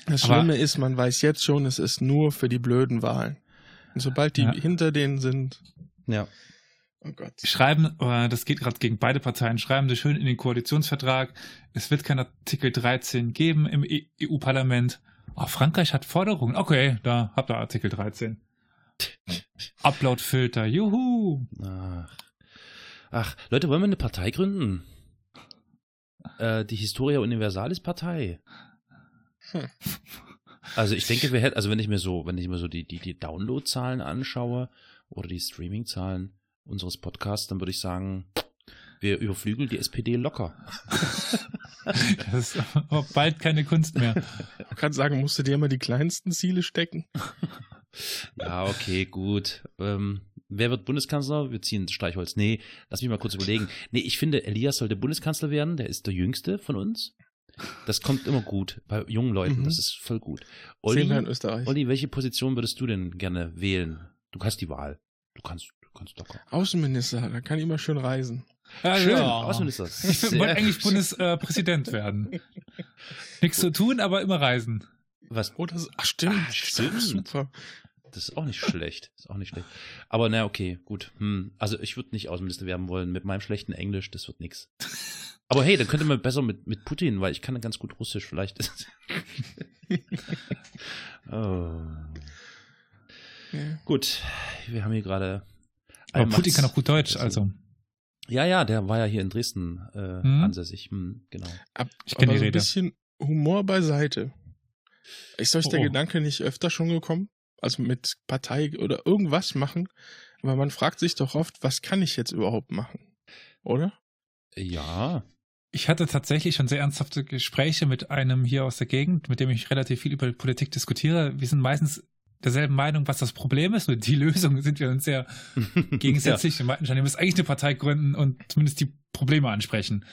Das Aber- Schlimme ist, man weiß jetzt schon, es ist nur für die blöden Wahlen. Und sobald die Ja. hinter denen sind, Ja. oh Gott. Schreiben, äh, das geht gerade gegen beide Parteien, schreiben Sie schön in den Koalitionsvertrag, es wird kein Artikel 13 geben im E- EU-Parlament. Oh, Frankreich hat Forderungen. Okay, da habt ihr Artikel 13. Upload-Filter, juhu. Ach. Ach, Leute, wollen wir eine Partei gründen? Äh, die Historia Universalis Partei. Also ich denke, wir hätten, also wenn ich mir so, wenn ich mir so die, die, die Download-Zahlen anschaue oder die Streaming-Zahlen unseres Podcasts, dann würde ich sagen, wir überflügeln die SPD locker. Das ist aber bald keine Kunst mehr. Ich kann sagen, musst du dir immer die kleinsten Ziele stecken. Ja, okay, gut. Ähm, wer wird Bundeskanzler? Wir ziehen das Streichholz. Nee, lass mich mal kurz überlegen. Nee, ich finde, Elias sollte Bundeskanzler werden. Der ist der Jüngste von uns. Das kommt immer gut bei jungen Leuten. Mhm. Das ist voll gut. Sehen wir in Olli, Österreich. Olli, welche Position würdest du denn gerne wählen? Du hast die Wahl. Du kannst, du kannst locker. Außenminister, da kann immer schön reisen. Ja, Schön, ja. Außenminister. Ich wollte eigentlich. Bundespräsident werden. Nichts zu tun, aber immer reisen. Was? Oh, das, ach stimmt, Ah, stimmt. super. Das ist auch nicht schlecht. Das ist auch nicht schlecht. Aber na, okay, gut. Hm. Also ich würde nicht Außenminister werden wollen mit meinem schlechten Englisch. Das wird nix. Aber hey, dann könnte man besser mit, mit Putin, weil ich kann ganz gut Russisch. Vielleicht ist oh. Ja. Gut, wir haben hier gerade. Aber Putin kann auch gut Deutsch, also. Ja, ja, der war ja hier in Dresden äh, Hm? ansässig. Hm, genau. Ab, Ich kenn aber die so ein bisschen Humor beiseite. Ist euch der Oh, oh. Gedanke nicht öfter schon gekommen? Also mit Partei oder irgendwas machen? Aber man fragt sich doch oft, was kann ich jetzt überhaupt machen? Oder? Ja, Ich hatte tatsächlich schon sehr ernsthafte Gespräche mit einem hier aus der Gegend, mit dem ich relativ viel über Politik diskutiere. Wir sind meistens derselben Meinung, was das Problem ist. Nur die Lösung sind wir uns sehr gegensätzlich. Wir meinten schon, ihr müsst eigentlich eine Partei gründen und zumindest die Probleme ansprechen.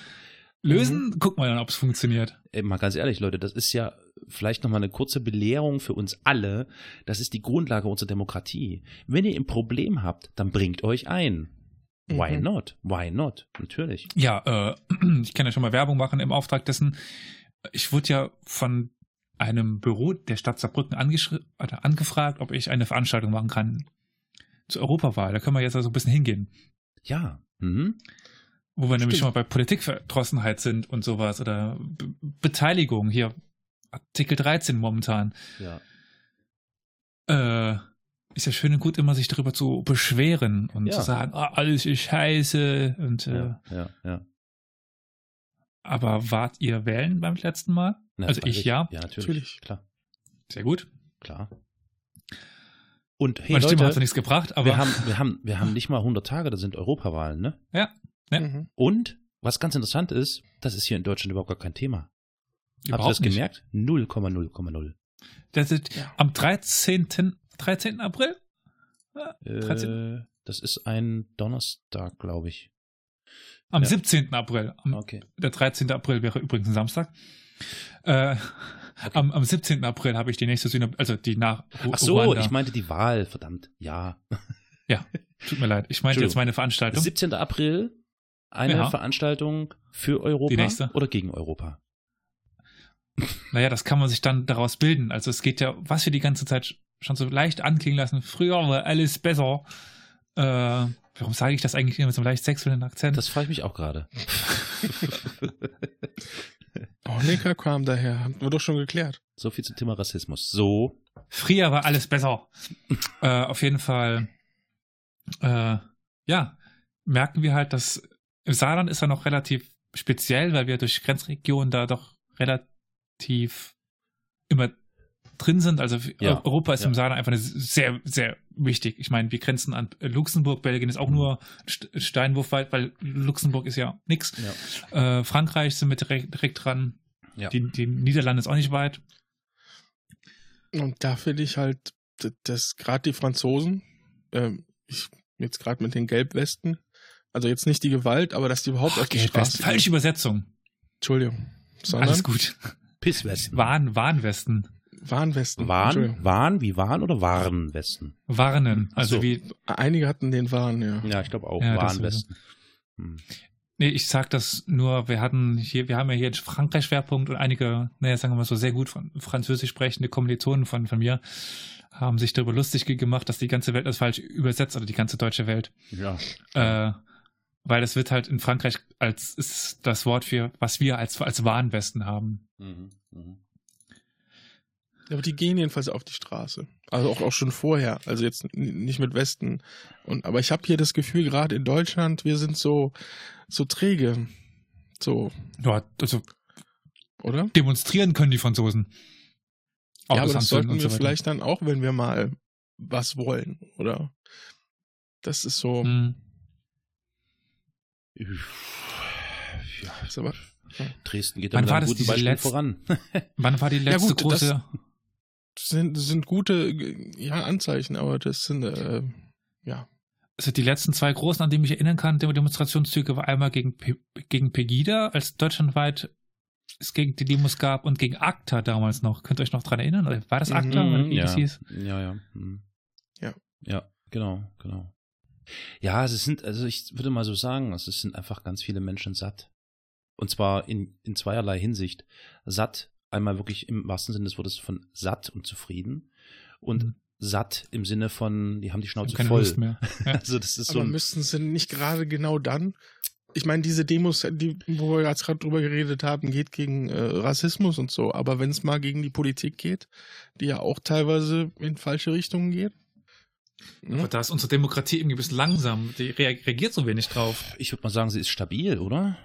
Lösen, gucken wir dann, ob es funktioniert. Ey, mal ganz ehrlich, Leute, das ist ja vielleicht nochmal eine kurze Belehrung für uns alle. Das ist die Grundlage unserer Demokratie. Wenn ihr ein Problem habt, dann bringt euch ein. Why Mhm. not? Why not? Natürlich. Ja, äh, ich kann ja schon mal Werbung machen im Auftrag dessen. Ich wurde ja von einem Büro der Stadt Saarbrücken angefragt, ob ich eine Veranstaltung machen kann zur Europawahl. Da können wir jetzt also ein bisschen hingehen. Ja. Mhm. Wo wir nämlich Stimmt. schon mal bei Politikverdrossenheit sind und sowas oder Be Beteiligung hier. Artikel 13 momentan. Ja. Äh, ist ja schön und gut, immer sich darüber zu beschweren und Ja. zu sagen, ah, alles ist scheiße. Und, äh, Ja, ja, ja. Aber wart ihr wählen beim letzten Mal? Na, also ich ja. Ja, natürlich. Natürlich. Klar, Sehr gut. klar. Und hey, Meine Stimme hat Leute, so nichts gebracht, aber wir haben, wir haben, wir haben nicht mal 100 Tage, da sind Europawahlen, ne? Ja. Ja. Mhm. Und was ganz interessant ist, das ist hier in Deutschland überhaupt gar kein Thema. Habt ihr Überhaupt das nicht. gemerkt? 0,0,0. Das ist Ja. am 13. 13. April? Äh, 13. das ist ein Donnerstag, glaube ich. Am Ja. 17. April. Am, Okay. Der 13. April wäre übrigens ein Samstag. Äh, am, am 17. April habe ich die nächste Sühne, also die nach Ru- Ach so, Ruanda. ich meinte die Wahl, verdammt. Ja. Tut mir leid. Ich meinte jetzt meine Veranstaltung. 17. April, eine Ja. Veranstaltung für Europa oder gegen Europa. Naja, das kann man sich dann daraus bilden. Also es geht ja, was wir die ganze Zeit schon so leicht anklingen lassen. Früher war alles besser. Äh, warum sage ich das eigentlich immer mit so einem leicht sexuellen Akzent? Das frage ich mich auch gerade. Honecker kam daher, haben wir doch schon geklärt. So viel zum Thema Rassismus. So. Früher war alles besser. äh, auf jeden Fall, äh, ja, merken wir halt, dass im Saarland ist er noch relativ speziell, weil wir durch Grenzregionen da doch relativ immer drin sind. Also Ja, Europa ist ja. im Saarland einfach eine sehr, sehr wichtig. Ich meine, wir grenzen an Luxemburg, Belgien ist auch nur St- Steinwurf weit, weil Luxemburg ist ja nix. Ja. Äh, Frankreich sind wir direkt, direkt dran. Ja. Die, die Niederlande ist auch nicht weit. Und da finde ich halt, dass gerade die Franzosen, ähm, ich jetzt gerade mit den Gelbwesten, also jetzt nicht die Gewalt, aber dass die überhaupt auf die Straße gehen. Falsche Übersetzung. Entschuldigung. Sondern Alles gut. Pisswesten. Warn, Warnwesten. Warnwesten. Warn. Warn, wie Warn oder Warnwesten? Warnen. Also so. wie, Einige hatten den Warn, ja. Ja, ich glaube auch. Ja, das Warnwesten. Hm. nee, ich sag das nur, wir hatten hier, wir haben ja hier einen Frankreich-Schwerpunkt und einige, naja, sagen wir mal so sehr gut von Französisch sprechende Kommilitonen von, von mir haben sich darüber lustig gemacht, dass die ganze Welt das falsch übersetzt, oder die ganze deutsche Welt. Ja. Äh, weil es wird halt in Frankreich als ist das Wort für, was wir als, als Warnwesten haben. Mhm. Aber die gehen jedenfalls auf die Straße. Also auch, auch schon vorher. Also jetzt nicht mit Westen. Und, aber ich habe hier das Gefühl, gerade in Deutschland, wir sind so, so träge. So, Ja, also oder? demonstrieren können die Franzosen. ja, aber das sollten wir so vielleicht dann auch, wenn wir mal was wollen, oder? Das ist so. Hm. Ja, Ist aber, Dresden geht Wann da mit war einem guten Beispiel letzte- voran. Wann war die Ja, letzte gut, das- große das sind, das sind gute ja, Anzeichen, aber das sind, äh, ja. also die letzten zwei großen, an die ich mich erinnern kann, Dem- Demonstrationszüge war einmal gegen, gegen Pegida, als deutschlandweit es gegen die Demos gab und gegen ACTA damals noch. Könnt ihr euch noch dran erinnern? Oder War das Mhm, ACTA? oder wie ja. das hieß? ja, ja. Mhm. Ja. Ja, genau, genau. Ja, es sind, also ich würde mal so sagen, es sind einfach ganz viele Menschen satt. Und zwar in, in zweierlei Hinsicht. Satt, einmal wirklich im wahrsten Sinne des Wortes von satt und zufrieden. Und Mhm. satt im Sinne von, die haben die Schnauze keine voll. Lust mehr. Ja. Also das ist so Aber ein, müssten sie nicht gerade genau dann? Ich meine, diese Demos, die, wo wir jetzt gerade drüber geredet haben, geht gegen äh, Rassismus und so. Aber wenn es mal gegen die Politik geht, die ja auch teilweise in falsche Richtungen geht. Aber Ne? da ist unsere Demokratie irgendwie ein bisschen langsam. Die rea- reagiert so wenig drauf. ich würde mal sagen, sie ist stabil, oder?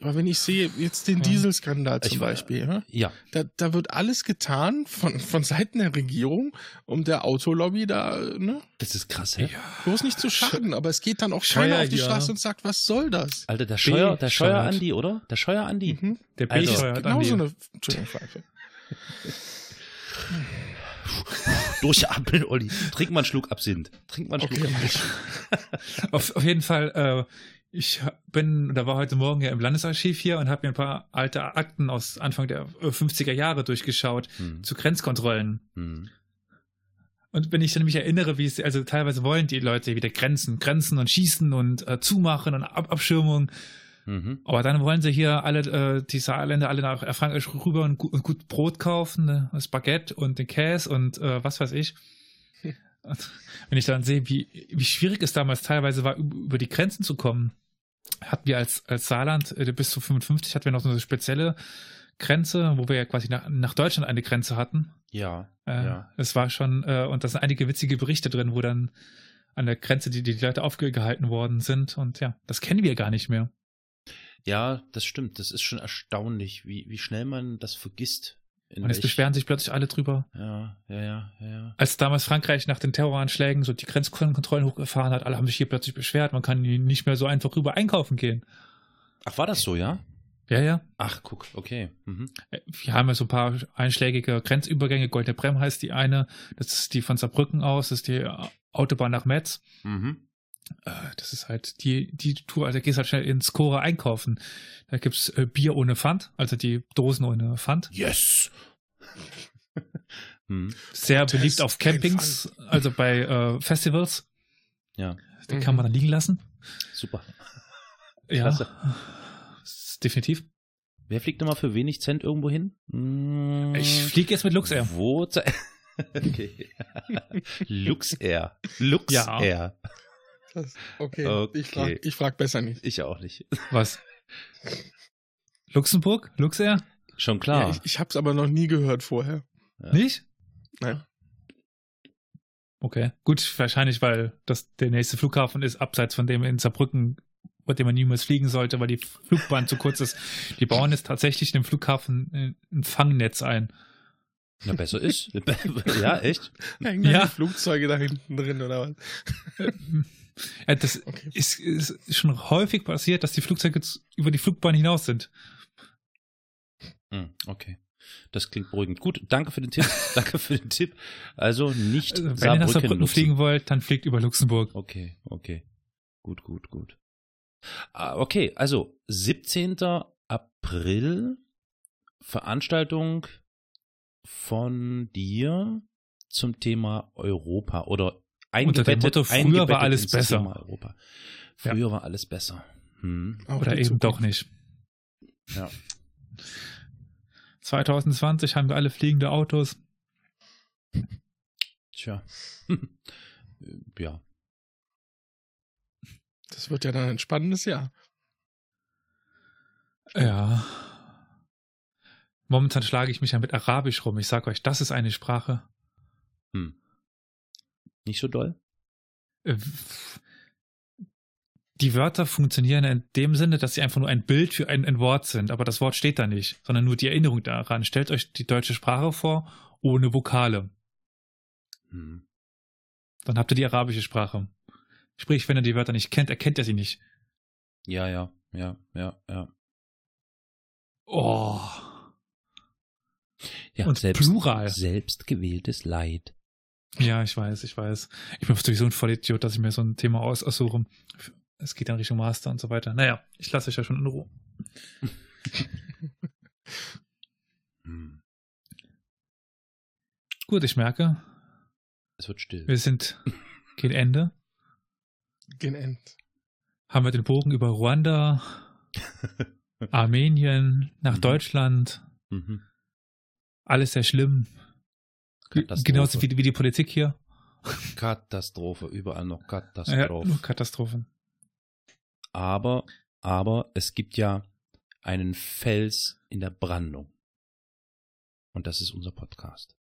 Aber wenn ich sehe, jetzt den Ja. Dieselskandal zum Ich Beispiel, ja, Ja. da, da wird alles getan von, von Seiten der Regierung, um der Autolobby da, ne, Das ist krass, hä? bloß nicht zu schaden. Aber es geht dann auch Scheuer keiner auf die hier. Straße und sagt, was soll das? Alter, der Scheuer, der Bescheuert. Scheuer-Andi, oder? Der Scheuer-Andi. Mhm. Der Also, B-Steuer hat Genau an so die- eine, Entschuldigung, Pfeife. Durchatmen, Olli. Trink mal einen Schluck Absinth. Trink mal einen Schluck Okay. Absinth. Auf, auf jeden Fall, äh, ich bin, da war heute Morgen ja im Landesarchiv hier und habe mir ein paar alte Akten aus Anfang der äh, 50er Jahre durchgeschaut Hm. zu Grenzkontrollen. Hm. Und wenn ich dann mich erinnere, wie es, also teilweise wollen die Leute wieder Grenzen, Grenzen und schießen und äh, zumachen und Ab Abschirmung. Mhm. Aber dann wollen sie hier alle, äh, die Saarländer alle nach Frankreich rüber und, gu und gut Brot kaufen, ne? das Baguette und den Käse und äh, was weiß ich. Und wenn ich dann sehe, wie, wie schwierig es damals teilweise war, üb- über die Grenzen zu kommen, hatten wir als, als Saarland äh, bis zu 55 hatten wir noch so eine spezielle Grenze, wo wir ja quasi nach, nach Deutschland eine Grenze hatten. Ja, Äh, ja. Es war schon, äh, und da sind einige witzige Berichte drin, wo dann an der Grenze die, die Leute aufgehalten worden sind. Und ja, das kennen wir gar nicht mehr. Ja, das stimmt. Das ist schon erstaunlich, wie, wie schnell man das vergisst. In Und jetzt beschweren sich plötzlich alle drüber. Ja, ja, ja, ja, ja. Als damals Frankreich nach den Terroranschlägen so die Grenzkontrollen hochgefahren hat, alle haben sich hier plötzlich beschwert, man kann nicht mehr so einfach rüber einkaufen gehen. Ach, war das so, ja? Ja, ja. Ach, guck, okay. Mhm. Äh, Wir haben ja so ein paar einschlägige Grenzübergänge. Goldene Brem heißt die eine. Das ist die von Saarbrücken aus. Das ist die Autobahn nach Metz. Mhm. Äh, Das ist halt die, die Tour. Also da gehst halt schnell ins Cora einkaufen. Da gibt's äh, Bier ohne Pfand. Also die Dosen ohne Pfand. Yes! hm. Sehr Protest, beliebt auf Campings. Also bei äh, Festivals. Ja, Da Mhm. kann man dann liegen lassen. super. Ja. Klasse. Das ist Definitiv. Wer fliegt nochmal für wenig Cent irgendwo hin? Hm, Ich fliege jetzt mit Luxair. Wo? okay. Luxair. Luxair. Ja. Das, okay, Okay. ich frage ich frag besser nicht. Ich auch nicht. Was? Luxemburg? Luxair? Schon Ja, klar. ich ich habe es aber noch nie gehört vorher. Ja. Nicht? Nein. Okay. Gut, wahrscheinlich, weil das der nächste Flughafen ist, abseits von dem in Saarbrücken, bei dem man niemals fliegen sollte, weil die Flugbahn zu kurz ist. Die bauen jetzt tatsächlich in dem Flughafen ein- Fangnetz ein. Na, besser ist. ja, echt? Hängen Ja. ja. Flugzeuge da hinten drin oder was? Ja, das Okay. ist, ist schon häufig passiert, dass die Flugzeuge über die Flugbahn hinaus sind. Hm, okay. Das klingt beruhigend. Gut, danke für den Tipp. danke für den Tipp. Also nicht Also, wenn ihr nach Saarbrücken fliegen wollt, dann fliegt über Luxemburg. Okay, okay. Gut, gut, gut. Ah, Okay, also 17. April Veranstaltung von dir zum Thema Europa oder Unter dem eingebettet, Motto, früher eingebettet war alles besser. Europa. Früher war alles besser. Hm. Oder eben Zukunft. doch nicht. Ja. 2020 haben wir alle fliegende Autos. Tja. ja. Das wird ja dann ein spannendes Jahr. Ja. Momentan schlage ich mich ja mit Arabisch rum. Ich sage euch, das ist eine Sprache. Hm. Nicht so doll? äh, Die Wörter funktionieren in dem Sinne, dass sie einfach nur ein Bild für ein, ein Wort sind, aber das Wort steht da nicht, sondern nur die Erinnerung daran. Stellt euch die deutsche Sprache vor, ohne Vokale. Hm. Dann habt ihr die arabische Sprache. Sprich, wenn ihr die Wörter nicht kennt, erkennt ihr sie nicht. Ja, ja, ja, ja, ja. Oh. Ja, Und selbst, Plural. Selbstgewähltes Leid. Ja, ich weiß, ich weiß. Ich bin sowieso ein Vollidiot, dass ich mir so ein Thema aus aussuche. Es geht dann Richtung Master und so weiter. Naja, ich lasse euch ja schon in Ruhe. Hm. Gut, ich merke, Es wird still. wir sind gegen Ende. Gen Haben wir den Bogen über Ruanda, Armenien, nach Mhm. Deutschland. Mhm. Alles sehr schlimm. Genauso wie, wie die Politik hier. Katastrophe, überall noch Ja, Katastrophe. nur Katastrophen. aber, aber es gibt ja einen Fels in der Brandung. Und das ist unser Podcast.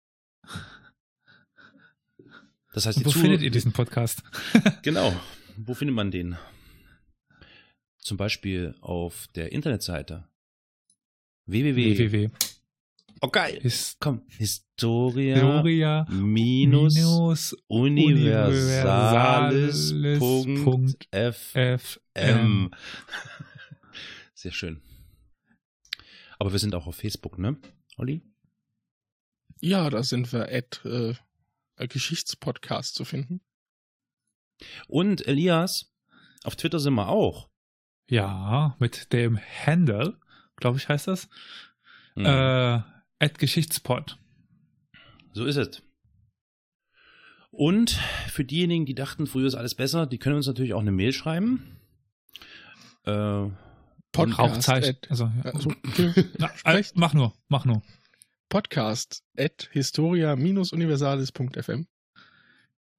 Das heißt, wo Zuh- findet ihr diesen Podcast? Genau. Wo findet man den? Zum Beispiel auf der Internetseite www. www. Oh geil. Ist Komm. Historia Gloria minus minus universales Punkt Punkt FM. FM. Sehr schön. Aber wir sind auch auf Facebook, ne, Olli? Ja, da sind wir at äh, Geschichtspodcast zu finden. Und Elias, auf Twitter sind wir auch. Ja, mit dem Handle, glaube ich, heißt das. Hm. Äh, Geschichtspod. So ist es. Und für diejenigen, die dachten, früher ist alles besser, die können uns natürlich auch eine Mail schreiben. Äh, Podcast Rauchzeichen. at, Also, ja. also, okay. Na, äh, mach nur, mach nur. Podcast at historia-universalis.fm.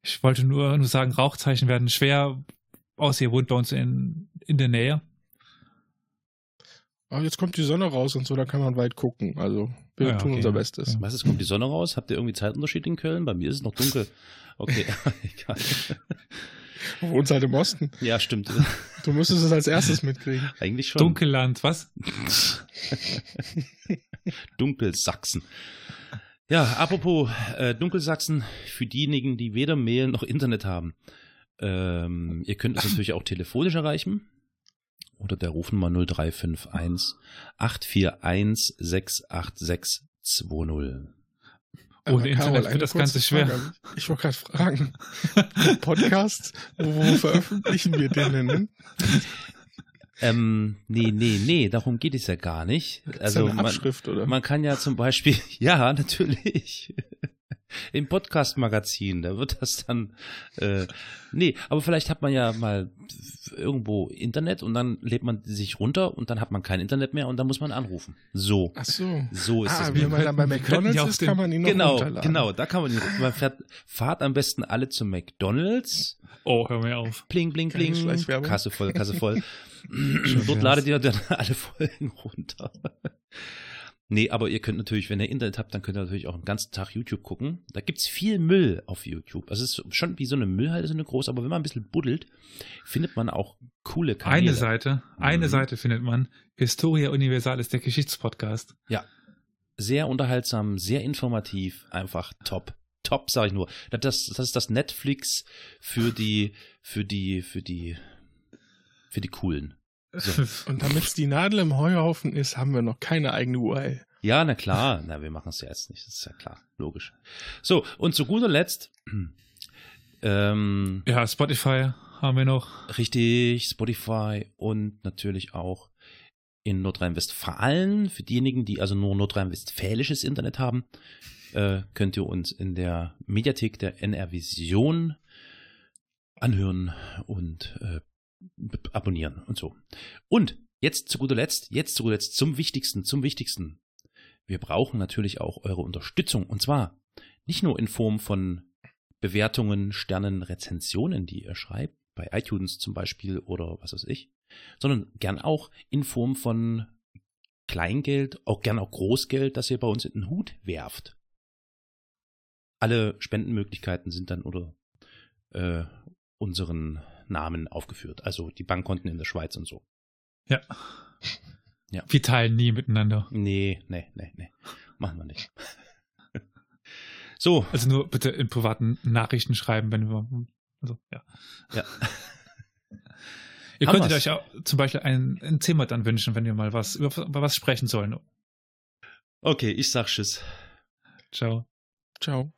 Ich wollte nur, nur sagen, Rauchzeichen werden schwer aus. Ihr wohnt bei uns in, in der Nähe. Aber jetzt kommt die Sonne raus und so, da kann man weit gucken. Also wir Ja, tun okay. unser Bestes. Ja. was ist, kommt die Sonne raus? Habt ihr irgendwie Zeitunterschied in Köln? Bei mir ist es noch dunkel. Okay, egal. Du wohnst halt im Osten. Ja, stimmt. Du müsstest es als erstes mitkriegen. Eigentlich schon. Dunkelland, was? Dunkelsachsen. Ja, apropos äh, Dunkelsachsen, für diejenigen, die weder Mail noch Internet haben. Ähm, ihr könnt uns natürlich auch telefonisch erreichen. Oder der Rufnummer 0351 841 68620. Ohne Internet Carol, wird das Ganze schwer. Frage. Ich wollte gerade fragen, Podcast, wo veröffentlichen wir den denn? Ähm, nee, nee, nee, darum geht es ja gar nicht. Also Also man, man kann ja zum Beispiel, ja, natürlich. Im Podcast-Magazin, da wird das dann, äh, nee, aber vielleicht hat man ja mal irgendwo Internet und dann lädt man sich runter und dann hat man kein Internet mehr und dann muss man anrufen. So, Ach so. so ist ah, es. wie man dann bei McDonalds ist, den- kann man ihn noch Genau, runterladen. genau, da kann man ihn, man fährt, fahrt am besten alle zu McDonalds, Oh, hör mir auf. Pling, bling, bling. Schleichwerbung. Kasse voll, Kasse voll. Dort ladet ihr dann alle Folgen runter. Nee, aber ihr könnt natürlich, wenn ihr Internet habt, dann könnt ihr natürlich auch den ganzen Tag YouTube gucken. Da gibt's viel Müll auf YouTube. Also es ist schon wie so eine Müllhalde, so eine große, aber wenn man ein bisschen buddelt, findet man auch coole Kanäle. Eine Seite, eine Mhm. Seite findet man. Historia Universalis, der Geschichtspodcast. Sehr unterhaltsam, sehr informativ, einfach top. Top, sag ich nur. Das, das ist das Netflix für die, für die, für die, für die Coolen. So. Und damit die Nadel im Heuhaufen ist, haben wir noch keine eigene URL. Ja, na klar. Na, wir machen es ja jetzt nicht. Das ist ja klar. Logisch. So, und zu guter Letzt, ähm, ja, Spotify haben wir noch. richtig, Spotify und natürlich auch in Nordrhein-Westfalen. Für diejenigen, die also nur nordrhein-westfälisches Internet haben, äh, könnt ihr uns in der Mediathek der NR Vision anhören und äh, abonnieren und so. Und jetzt zu guter Letzt, jetzt zu guter Letzt zum Wichtigsten, zum Wichtigsten. Wir brauchen natürlich auch eure Unterstützung und zwar nicht nur in Form von Bewertungen, Sternen, Rezensionen, die ihr schreibt, bei iTunes zum Beispiel oder was weiß ich, sondern gern auch in Form von Kleingeld, auch gern auch Großgeld, das ihr bei uns in den Hut werft. Alle Spendenmöglichkeiten sind dann unter äh, unseren Namen aufgeführt, also die Bankkonten in der Schweiz und so. Ja. Ja. Wir teilen nie miteinander. Nee, nee, nee, nee. Machen wir nicht. so, Also nur bitte in privaten Nachrichten schreiben, wenn wir. Also, ja. ja. Ihr Haben könntet wir's. euch auch zum Beispiel ein, ein Thema dann wünschen, wenn wir mal was über, über was sprechen sollen. Okay, ich sag Tschüss. Ciao. Ciao.